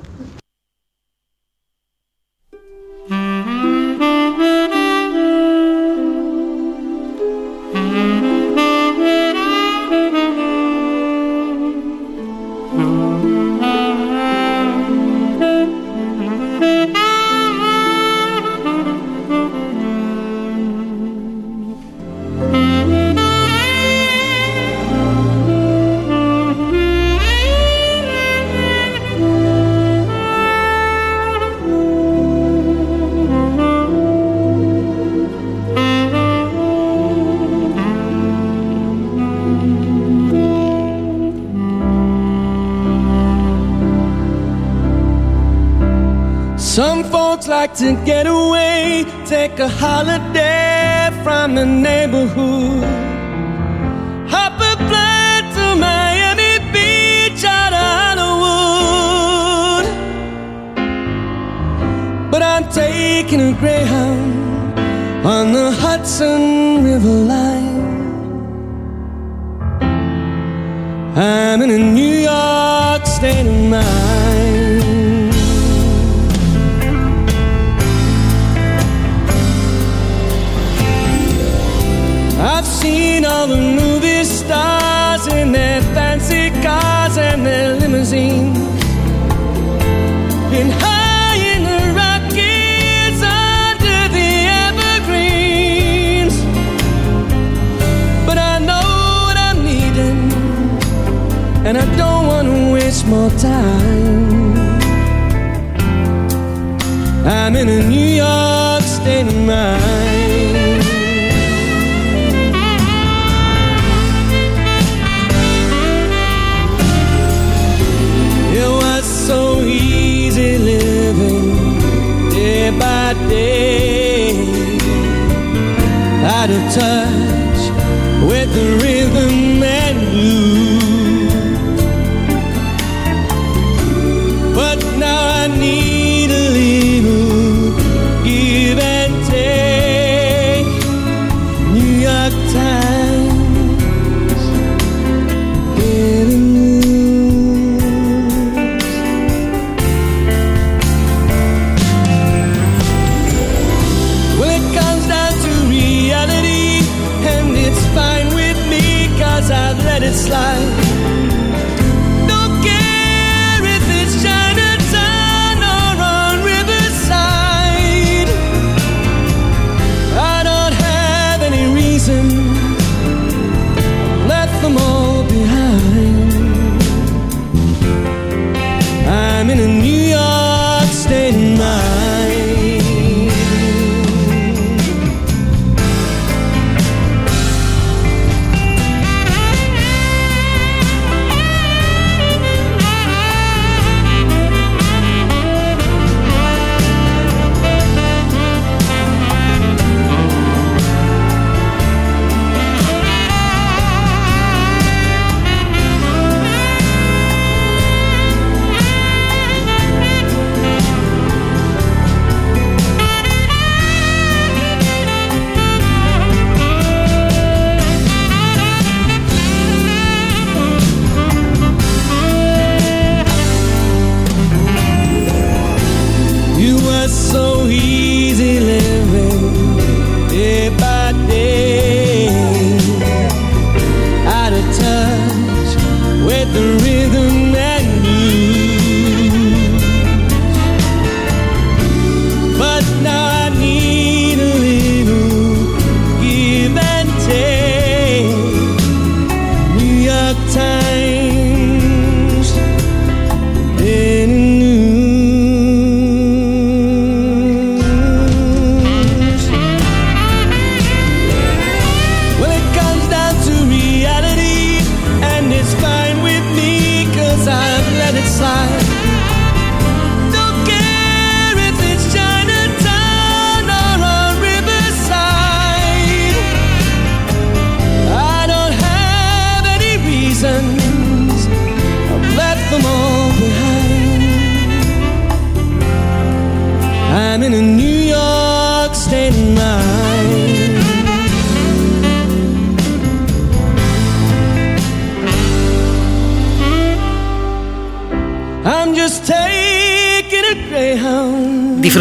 Holiday from the neighborhood.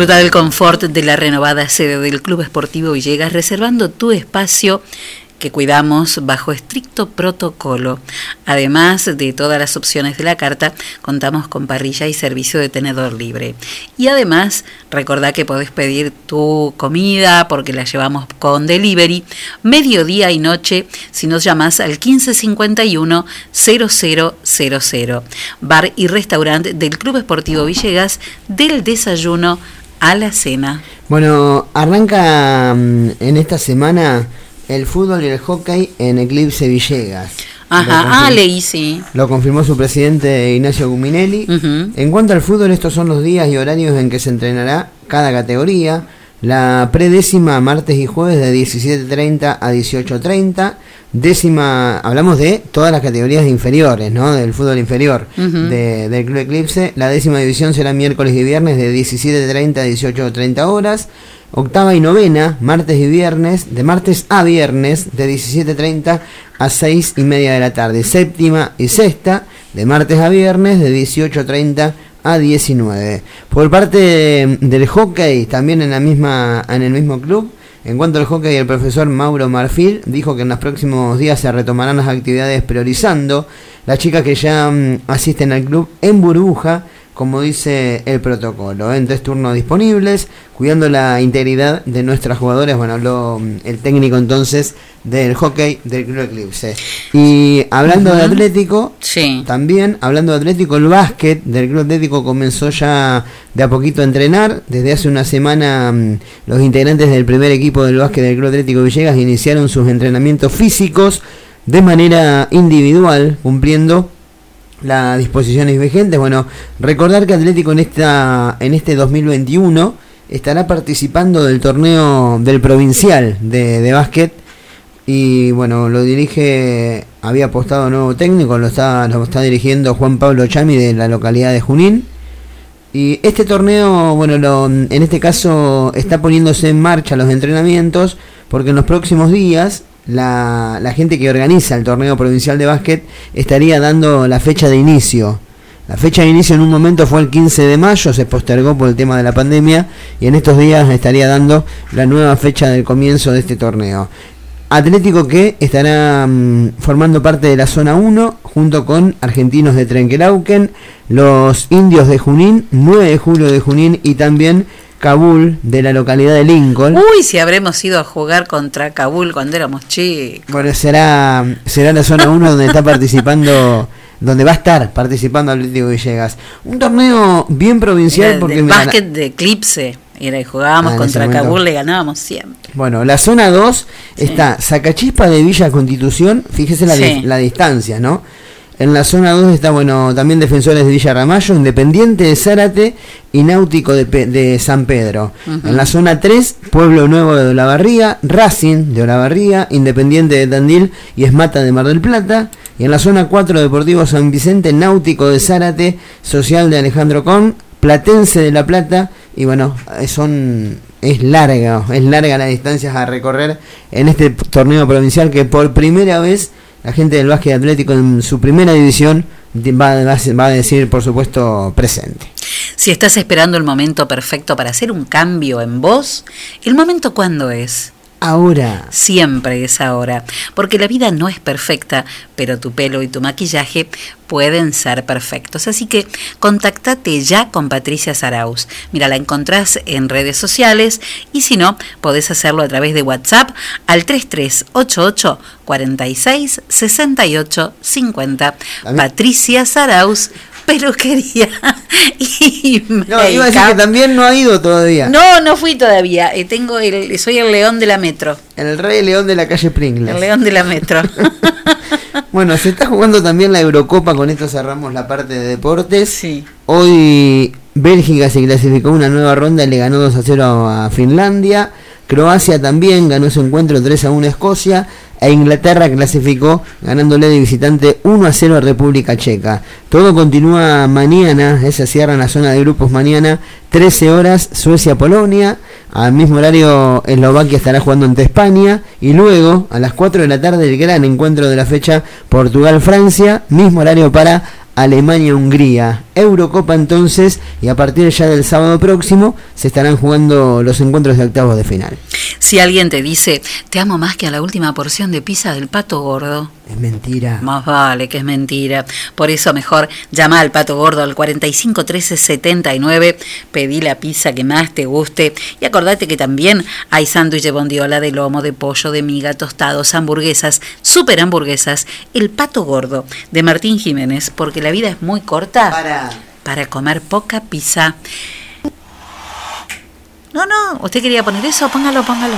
Disfruta del confort de la renovada sede del Club Esportivo Villegas reservando tu espacio que cuidamos bajo estricto protocolo. Además de todas las opciones de la carta, contamos con parrilla y servicio de tenedor libre. Y además, recordá que podés pedir tu comida porque la llevamos con delivery mediodía y noche si nos llamas al 1551 0000. Bar y restaurante del Club Esportivo Villegas del desayuno a la cena. Bueno, arranca mm, en esta semana el fútbol y el hockey en Eclipse Villegas. Ajá, ah, leí, sí. Lo confirmó su presidente Ignacio Guminelli. En cuanto al fútbol, estos son los días y horarios en que se entrenará cada categoría. La predécima martes y jueves de 17.30 a 18.30. Décima, hablamos de todas las categorías inferiores, ¿no? Del fútbol inferior de- del Club Eclipse. La décima división será miércoles y viernes de 17.30 a 18.30 horas. Octava y novena, martes y viernes, de martes a viernes, de 17.30 a 6 y media de la tarde. Séptima y sexta, de martes a viernes, de 18.30 a 19. Por parte de- del hockey, también en, la misma, en el mismo club, en cuanto al hockey, el profesor Mauro Marfil dijo que en los próximos días se retomarán las actividades priorizando las chicas que ya mm, asisten al club en burbuja, como dice el protocolo, en tres turnos disponibles, cuidando la integridad de nuestras jugadoras. Bueno, habló mm, el técnico entonces del hockey del Club Eclipse. Y hablando de. Atlético, también hablando de Atlético, el básquet del Club Atlético comenzó ya de a poquito a entrenar. Desde hace una semana mm, los integrantes del primer equipo del básquet del Club Atlético Villegas iniciaron sus entrenamientos físicos de manera individual, cumpliendo las disposiciones vigentes. Bueno, recordar que Atlético en esta en este 2021 estará participando del torneo del provincial de, de básquet y bueno, lo dirige, había apostado nuevo técnico, lo está, lo está dirigiendo Juan Pablo Chami de la localidad de Junín. Y este torneo, bueno, lo- en este caso está poniéndose en marcha los entrenamientos porque en los próximos días la, la gente que organiza el torneo provincial de básquet estaría dando la fecha de inicio. La fecha de inicio en un momento fue el 15 de mayo, se postergó por el tema de la pandemia y en estos días estaría dando la nueva fecha del comienzo de este torneo. Atlético que estará mm, formando parte de la zona 1 junto con Argentinos de Trenquelauquen, los Indios de Junín, 9 de julio de Junín y también Kabul de la localidad de Lincoln. Uy, si habremos ido a jugar contra Kabul cuando éramos chicos. Bueno, será, será la zona 1 donde está participando, donde va a estar participando Atlético Villegas. Un torneo bien provincial Era porque básquet de Eclipse. Era, y jugábamos Ah, contra. Kabul, le ganábamos siempre. Bueno, la zona 2 está Sacachispa de Villa Constitución, fíjese la, Sí. di- la distancia, ¿no? En la zona 2 está, bueno, también Defensores de Villa Ramallo, Independiente de Zárate y Náutico de, de San Pedro. En la zona 3, Pueblo Nuevo de Olavarría, Racing de Olavarría, Independiente de Tandil y Esmata de Mar del Plata. Y en la zona 4, Deportivo San Vicente, Náutico de Zárate, Social de Alejandro Con, Platense de La Plata. Y bueno, eh, son es larga, es larga las distancias a recorrer en este torneo provincial que por primera vez la gente del básquet atlético en su primera división va, va a decir, por supuesto, presente. Si estás esperando el momento perfecto para hacer un cambio en vos, ¿el momento cuándo es? Ahora. Siempre es ahora, porque la vida no es perfecta, pero tu pelo y tu maquillaje pueden ser perfectos. Así que contactate ya con Patricia Saraus. Mira, la encontrás en redes sociales y si no, podés hacerlo a través de WhatsApp al 3388 46 68 50. Patricia Saraus, peluquería y No, iba a decir que también no ha ido todavía. no, no fui todavía. Eh, tengo el, soy el león de la metro. El rey león de la calle Pringles. El león de la metro. Bueno, se está jugando también la Eurocopa, con esto cerramos la parte de deportes. Hoy Bélgica se clasificó a una nueva ronda y le ganó 2 a 0 a Finlandia. Croacia también ganó su encuentro 3 a 1 a Escocia. E Inglaterra clasificó ganándole de visitante 1 a 0 a República Checa. Todo continúa mañana, esa cierra en la zona de grupos mañana, 13 horas Suecia-Polonia. Al mismo horario Eslovaquia estará jugando ante España. Y luego, a las 4 de la tarde, el gran encuentro de la fecha Portugal-Francia. Mismo horario para Alemania-Hungría. Eurocopa entonces y a partir ya del sábado próximo se estarán jugando los encuentros de octavos de final. Si alguien te dice, te amo más que a la última porción de pizza del pato gordo. Es mentira. Más vale que es mentira. Por eso mejor llama al pato gordo al 45 13 79, pedí la pizza que más te guste y acordate que también hay sándwich de bondiola de lomo, de pollo, de miga, tostados, hamburguesas, super hamburguesas, el pato gordo de Martín Jiménez, porque la vida es muy corta. Para para comer poca pizza. No, no, usted quería poner eso, póngalo, póngalo.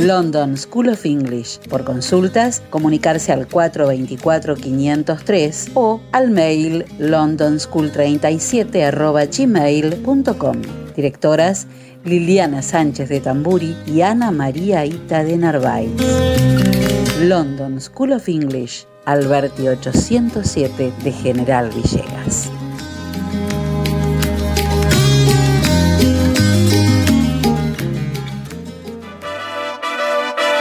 London School of English. Por consultas, comunicarse al 424-503 o al mail londonschool37 Directoras Liliana Sánchez de Tamburi y Ana María Ita de Narváez. London School of English, Alberti 807 de General Villegas.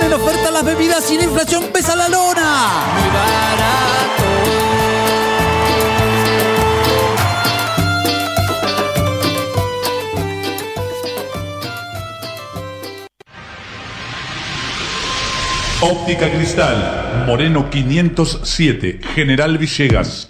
Ponen oferta las bebidas la inflación pesa la lona. Muy barato. Óptica Cristal, Moreno 507, General Villegas,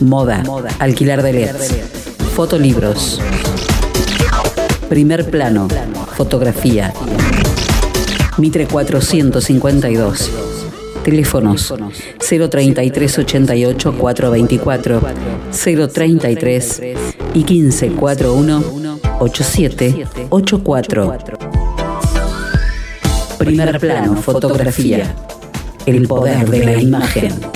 moda, alquilar de LEDs, fotolibros. Primer plano, fotografía. Mitre 452. Teléfonos 033 88 424 033 y 1541 8784. Primer plano, fotografía. El poder de la imagen.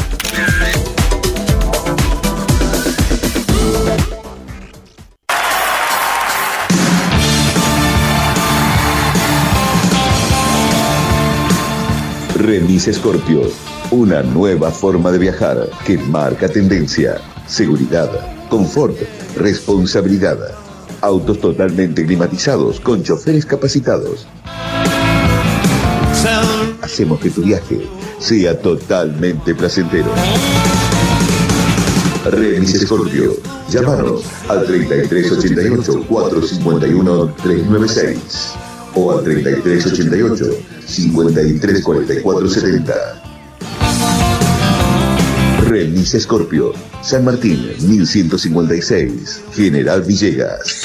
Remis Scorpio, una nueva forma de viajar que marca tendencia, seguridad, confort, responsabilidad. Autos totalmente climatizados con choferes capacitados. Hacemos que tu viaje sea totalmente placentero. Remis Scorpio, llámanos al 3388 451 396 o al 3388 534470. Remis Scorpio, San Martín 1156, General Villegas.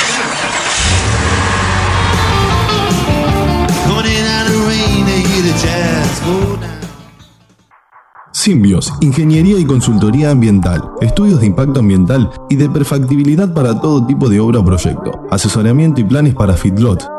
Simbios, Ingeniería y Consultoría Ambiental, Estudios de Impacto Ambiental y de Perfectibilidad para todo tipo de obra o proyecto, asesoramiento y planes para feedlot,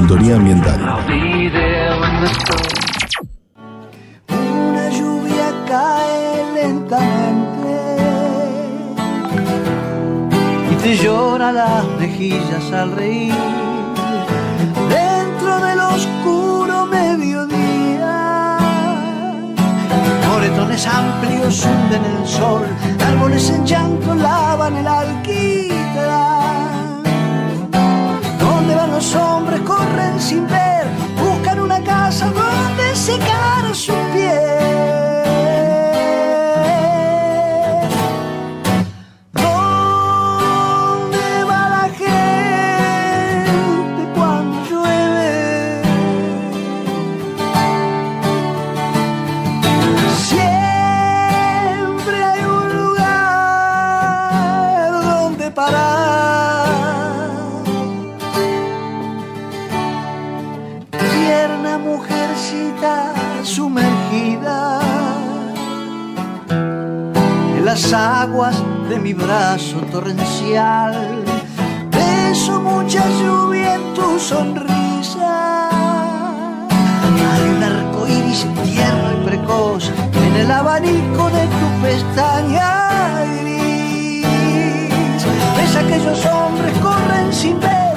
Ambiental. There when Una lluvia cae lentamente y te llora las mejillas al reír. Dentro del oscuro mediodía, moretones amplios hunden el sol, árboles en llanto lavan el alquitrán. ¿Dónde van los hombres? Corren sin ver, buscan una casa donde secar su piel. Las aguas de mi brazo torrencial. Beso mucha lluvia en tu sonrisa. Hay un arco iris tierno y precoz en el abanico de tu pestaña gris. Ves aquellos hombres corren sin ver,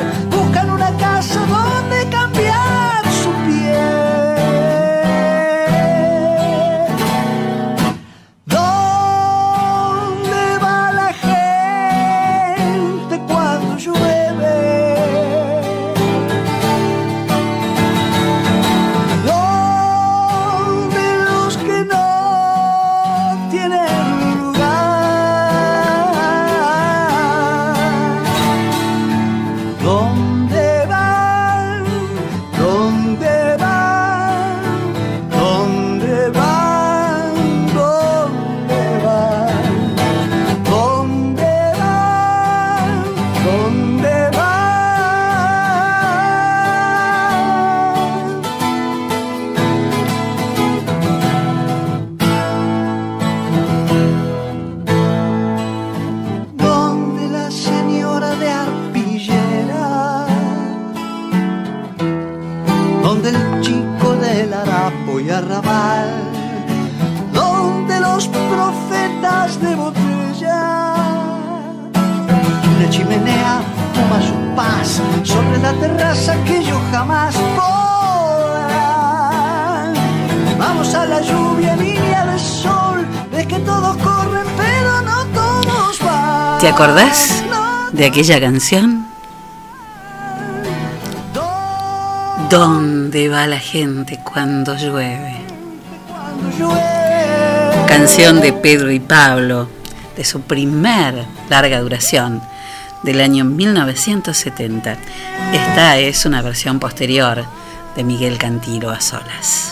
acordás de aquella canción? ¿Dónde va la gente cuando llueve? Canción de Pedro y Pablo, de su primer larga duración, del año 1970. Esta es una versión posterior de Miguel Cantilo a solas.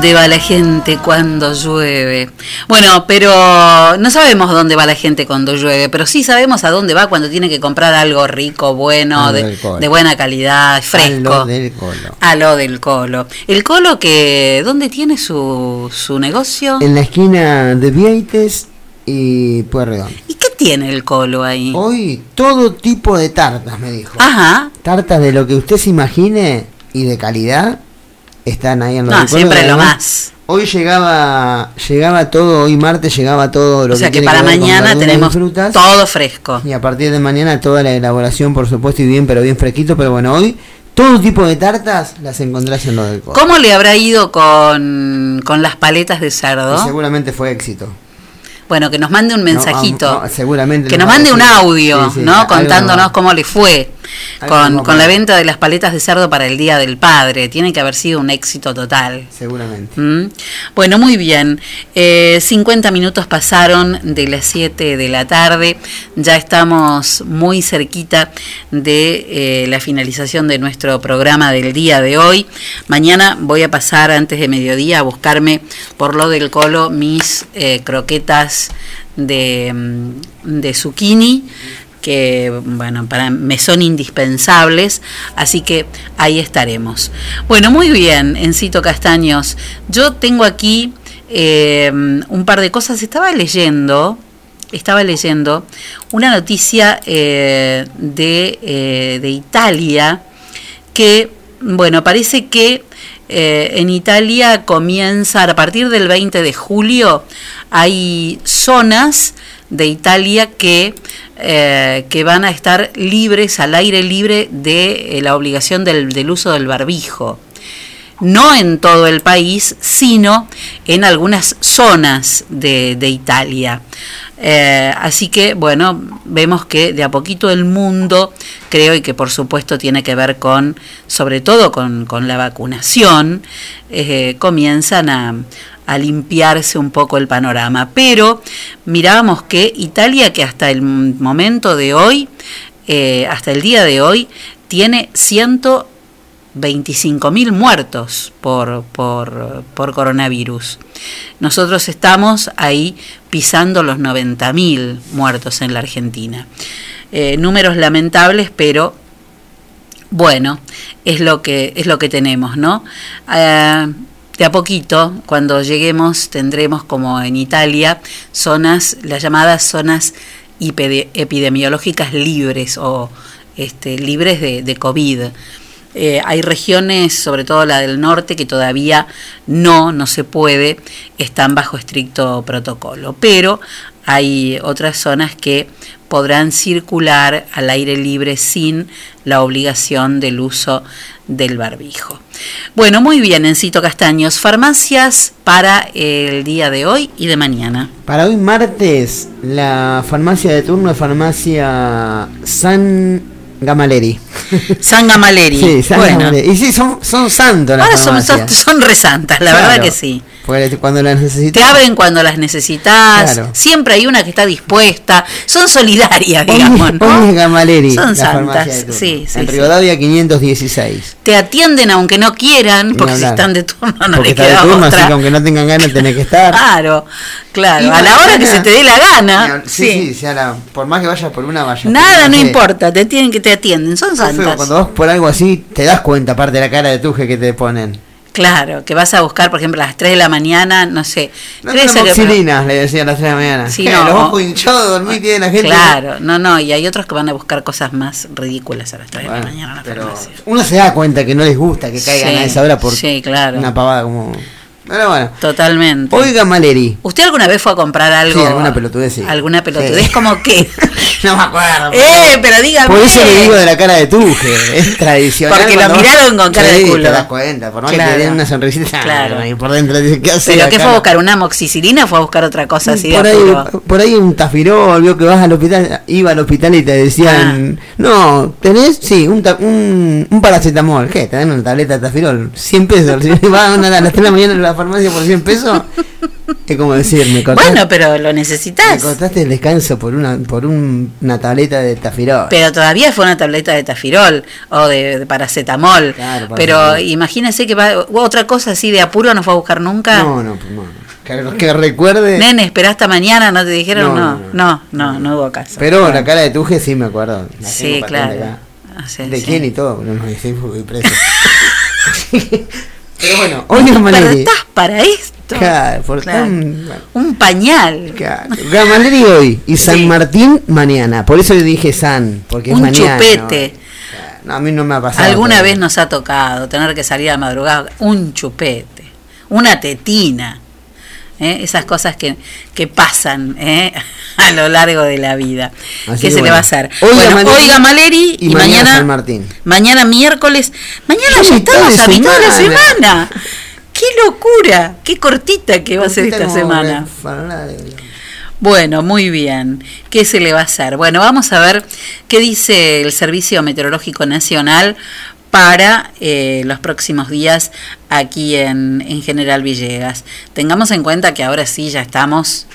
¿Dónde ¿Dónde va la gente cuando llueve? Bueno, pero no sabemos dónde va la gente cuando llueve, pero sí sabemos a dónde va cuando tiene que comprar algo rico, bueno, A lo de, buena calidad, fresco. A lo del colo. A lo del colo. El colo que, ¿dónde tiene su, su negocio? En la esquina de Vieites y Pueyrredón. ¿Y qué tiene el colo ahí? Hoy todo tipo de tartas, me dijo. Ajá. Tartas de lo que usted se imagine y de calidad están ahí en lo No, siempre lo además, más. Hoy llegaba llegaba todo, hoy martes llegaba todo lo O sea que tiene para ver con mañana verduras y tenemos frutas. todo fresco. Y a partir de mañana toda la elaboración, por supuesto, y bien, pero bien fresquito. Pero bueno, hoy todo tipo de tartas las encontrás en lo del Colo. ¿Cómo le habrá ido con, con las paletas de cerdo? Y seguramente fue éxito. Bueno, que nos mande un No, mensajito. no, seguramente. que nos mande un audio, ¿no? Contándonos cómo le fue con, la venta de las paletas de cerdo para el Día del Padre. Tiene que haber sido un éxito total. Seguramente. ¿Mm? Bueno, muy bien. Eh, 50 minutos pasaron de las 7 de la tarde. Ya estamos muy cerquita de eh, la finalización de nuestro programa del día de hoy. Mañana voy a pasar antes de mediodía a buscarme por lo del colo mis eh, croquetas de, mm, de zucchini que bueno, para me son indispensables, así que ahí estaremos. Bueno, muy bien, Encito Castaños. Yo tengo aquí eh, un par de cosas. Estaba leyendo, estaba leyendo una noticia eh, de, eh, de Italia que, bueno, parece que eh, en Italia comienza a partir del 20 de julio, hay zonas de Italia que, eh, que van a estar libres, al aire libre de eh, la obligación del, del uso del barbijo. No en todo el país, sino en algunas zonas de, de Italia. Eh, así que, bueno, vemos que de a poquito el mundo, creo, y que por supuesto tiene que ver con, sobre todo con, con la vacunación, comienzan a, a limpiarse un poco el panorama. Pero mirábamos que Italia, que hasta el momento de hoy, eh, hasta el día de hoy, tiene 125.000 muertos por, por, por coronavirus. Nosotros estamos ahí pisando los 90.000 muertos en la Argentina. Eh, números lamentables, pero bueno, es lo que, es lo que tenemos, ¿no? Eh, de a poquito, cuando lleguemos, tendremos como en Italia zonas, las llamadas zonas epidemiológicas libres o este, libres de, de COVID. Eh, hay regiones, sobre todo la del norte, que todavía no, no se puede, están bajo estricto protocolo, pero hay otras zonas que podrán circular al aire libre sin la obligación del uso del barbijo. Bueno, muy bien, Encito Castaños, farmacias para el día de hoy y de mañana. Para hoy martes, la farmacia de turno es farmacia San Gamaleri. San Gamaleri. Sí, San Bueno. Gamaleri. Y sí, son, son santos las Ahora son, son, son resantas, la Claro. verdad que sí. Porque cuando las Te necesitas. abren cuando las necesitas, Claro. siempre hay una que está dispuesta, son solidarias, digamos, ¿no? Omni Gamaleri, Son la santas, sí, sí, En sí. Rivadavia 516. Te atienden aunque no quieran, porque si hablar. están de turno no Porque les está de queda turno, así otra. que aunque no tengan ganas tenés que estar. Claro, claro, Y a la hora que se te dé la gana. Sí, sí, ahora, por más que vayas por una, por Nada, no sé. importa, te tienen que te atienden, son Es feo, santas. Cuando vas por algo así, te das cuenta, aparte de la cara de tuje que te ponen. Claro, que vas a buscar, por ejemplo, a las 3 de la mañana, no sé. No creo tenemos que- oxilinas, le decía a las 3 de la mañana. Sí, no. Los ojos hinchados, dormir tiene la gente. Claro, no, no, y hay otros que van a buscar cosas más ridículas a las 3 de Bueno, la mañana en la pero farmacia. uno se da cuenta que no les gusta que caigan Sí, a esa hora por sí, claro. una pavada como. Pero bueno. Totalmente. Oiga, Maleri. ¿Usted alguna vez fue a comprar algo? Sí, alguna pelotudez, sí. ¿Alguna pelotudez? Sí. como que? no me acuerdo. ¡Eh, pero dígame! Por eso le digo de la cara de tuje. Es tradicional. Porque lo miraron con cara de culo. te das cuenta. Por más Claro. que te den una sonrisita. Claro. Y por dentro dice, ¿qué hace ¿Pero qué fue a buscar? ¿Una moxicilina o fue a buscar otra cosa así de por ahí, apuro? por ahí un tafirol, vio que vas al hospital, iba al hospital y te decían, Ah. no, ¿tenés? Sí, un, ta- un, un paracetamol, ¿qué? Te dan una tableta de tafirol, 100 pesos, si vas a, una- a las 3 de la mañana la farmacia por 100 pesos, es como decir, me cortaste, Bueno, pero lo me necesitas. cortaste el descanso por una por un- una tableta de tafirol. Pero todavía fue una tableta de tafirol o de, de paracetamol. pero paracetamol. imagínese que va, otra cosa así de apuro no fue a buscar nunca. No, no, pues no. Que, que recuerde, Nene, esperá hasta mañana, ¿no te dijeron? No, No, no, no, no, hubo caso. pero Bueno. la cara de tuje sí me acuerdo. la Sí, claro. acá. Ah, sí, ¿De sí. quién y todo? No, no, fui preso. Pero bueno, hoy es Pero Maleri. estás para esto. Claro, por Claro. tan- Un pañal. Gamaleri hoy y San Martín mañana. Por eso le dije San, porque es Un mañana. chupete. No, a mí no me ha pasado. Alguna todavía. vez nos ha tocado tener que salir a madrugada. Un chupete. Una tetina. ¿Eh? Esas cosas que, que pasan ¿eh? a lo largo de la vida. Así ¿Qué que se le va a hacer? Hoy Bueno, hoy Gamaleri y, y mañana mañana, San Martín. mañana miércoles. Mañana Ya estamos a mitad de la semana. ¡Qué locura! ¡Qué cortita que va a ser esta semana! Bueno, muy bien. ¿Qué se le va a hacer? Bueno, vamos a ver qué dice el Servicio Meteorológico Nacional para eh, los próximos días aquí en, en General Villegas. Tengamos en cuenta que ahora sí ya estamos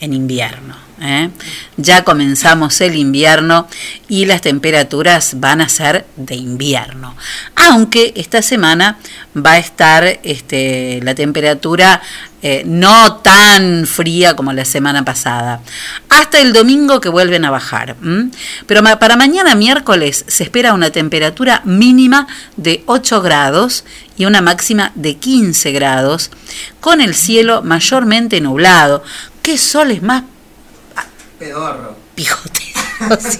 en invierno. ¿Eh? Ya comenzamos el invierno y las temperaturas van a ser de invierno. Aunque esta semana va a estar este, la temperatura eh, no tan fría como la semana pasada. Hasta el domingo que vuelven a bajar. Pero para mañana miércoles se espera una temperatura mínima de 8 grados y una máxima de 15 grados, con el cielo mayormente nublado. ¿Qué sol es más Pedorro. pijotero? sí.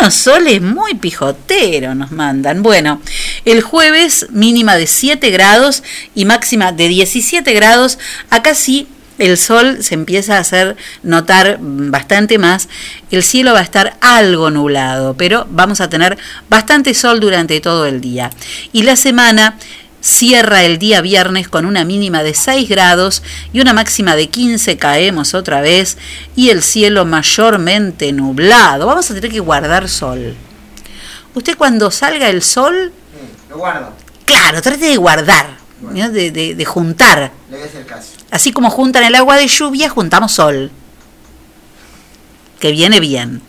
Unos soles muy pijoteros nos mandan. Bueno, el jueves mínima de 7 grados y máxima de 17 grados. Acá sí el sol se empieza a hacer notar bastante más. El cielo va a estar algo nublado, pero vamos a tener bastante sol durante todo el día. Y la semana cierra el día viernes con una mínima de 6 grados y una máxima de 15, caemos otra vez, y el cielo mayormente nublado. Vamos a tener que guardar sol. Usted cuando salga el sol, Lo guardo. claro, trate de guardar, ¿no? de, de- de juntar. Le caso. Así como juntan el agua de lluvia, juntamos sol. Que viene bien.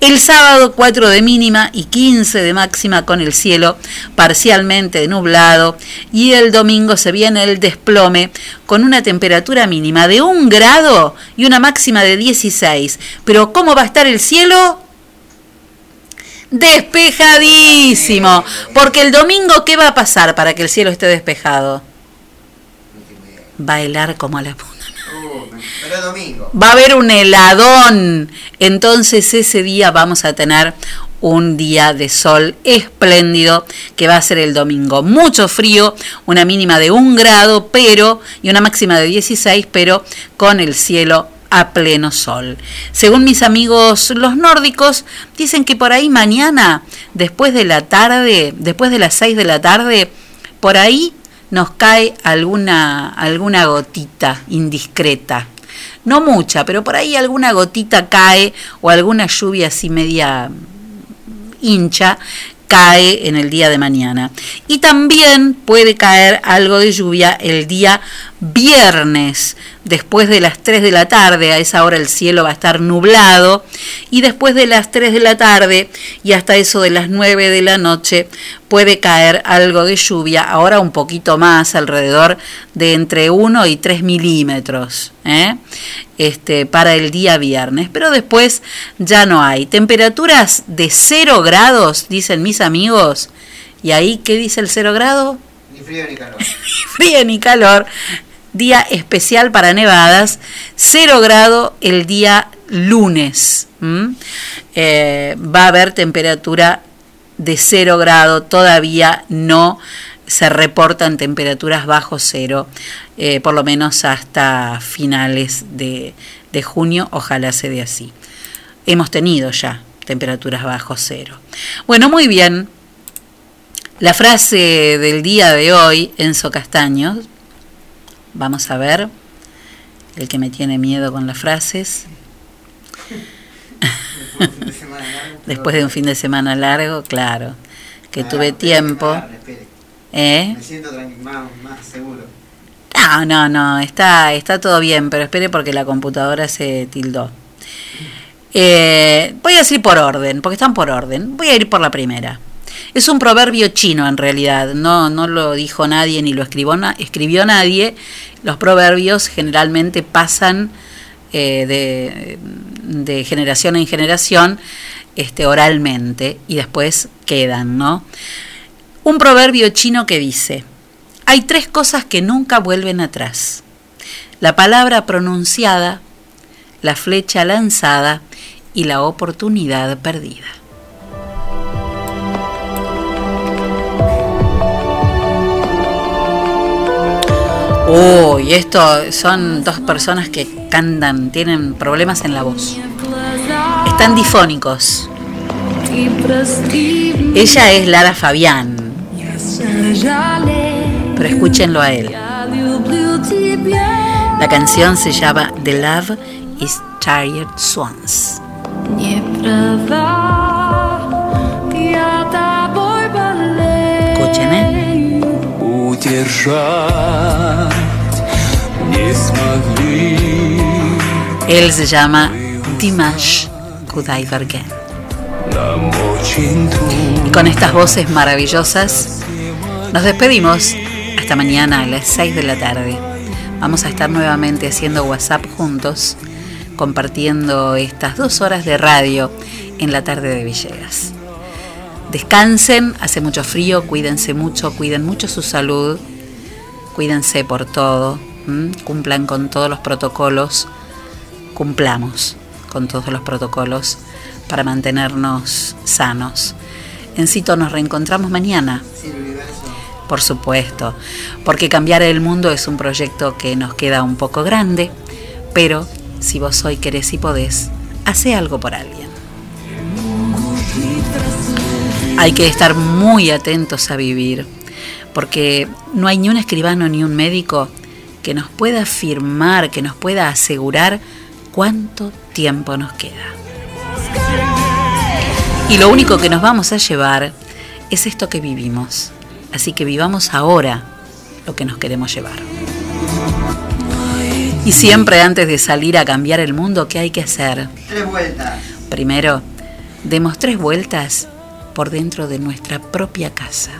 El sábado 4 de mínima y 15 de máxima con el cielo parcialmente nublado y el domingo se viene el desplome con una temperatura mínima de 1 grado y una máxima de 16. Pero ¿cómo va a estar el cielo? Despejadísimo. Porque el domingo, ¿qué va a pasar para que el cielo esté despejado? Helar como la punta. Va a haber un heladón. Entonces ese día vamos a tener un día de sol espléndido que va a ser el domingo. Mucho frío, una mínima de un grado, pero y una máxima de 16, pero con el cielo a pleno sol. Según mis amigos los nórdicos, dicen que por ahí mañana, después de la tarde, después de las 6 de la tarde, por ahí nos cae alguna, alguna gotita indiscreta. No mucha, pero por ahí alguna gotita cae o alguna lluvia así media hincha cae en el día de mañana. Y también puede caer algo de lluvia el día viernes, después de las 3 de la tarde, a esa hora el cielo va a estar nublado, y después de las 3 de la tarde y hasta eso de las 9 de la noche puede caer algo de lluvia, ahora un poquito más, alrededor de entre 1 y 3 milímetros, ¿eh? este, para el día viernes, pero después ya no hay. Temperaturas de 0 grados, dicen mis amigos, y ahí, ¿qué dice el 0 grado? Ni frío ni calor. frío ni calor. Día especial para nevadas, 0 grado el día lunes. Eh, va a haber temperatura de 0 grado, todavía no se reportan temperaturas bajo cero, eh, por lo menos hasta finales de, de junio, ojalá se dé así. Hemos tenido ya temperaturas bajo cero. Bueno, muy bien. La frase del día de hoy, Enzo Castaños, vamos a ver, el que me tiene miedo con las frases, después de un fin de semana largo, claro, que tuve tiempo. ¿Eh? Me siento más, más seguro. No, no, no, está, está todo bien, pero espere porque la computadora se tildó. Eh, voy a decir por orden, porque están por orden. Voy a ir por la primera. Es un proverbio chino en realidad, no, no lo dijo nadie ni lo escribió, escribió nadie. Los proverbios generalmente pasan eh, de, de generación en generación este, oralmente y después quedan, ¿no? Un proverbio chino que dice, hay tres cosas que nunca vuelven atrás. La palabra pronunciada, la flecha lanzada y la oportunidad perdida. Uy, esto son dos personas que cantan, tienen problemas en la voz. Están difónicos. Ella es Lara Fabián, pero escúchenlo a él. La canción se llama The Love is Tired Swans. Удержать не смогли Él se llama Dimash Kudaibergen. Нам очень трудно Y con estas voces maravillosas nos despedimos hasta mañana a las 6 de la tarde. Vamos a estar nuevamente haciendo WhatsApp juntos, compartiendo estas dos horas de radio en la tarde de Villegas. Descansen, hace mucho frío, cuídense mucho, cuiden mucho su salud, cuídense por todo, ¿m? cumplan con todos los protocolos, cumplamos con todos los protocolos para mantenernos sanos. En Cito nos reencontramos mañana. Por supuesto, porque cambiar el mundo es un proyecto que nos queda un poco grande, pero si vos hoy querés y podés, hace algo por alguien. Hay que estar muy atentos a vivir, porque no hay ni un escribano ni un médico que nos pueda afirmar, que nos pueda asegurar cuánto tiempo nos queda. Y lo único que nos vamos a llevar es esto que vivimos. Así que vivamos ahora lo que nos queremos llevar. Y siempre antes de salir a cambiar el mundo, ¿qué hay que hacer? Tres vueltas. Primero, demos tres vueltas por dentro de nuestra propia casa.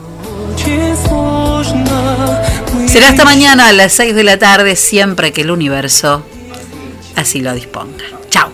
Será hasta mañana a las 6 de la tarde, siempre que el universo así lo disponga. Chao.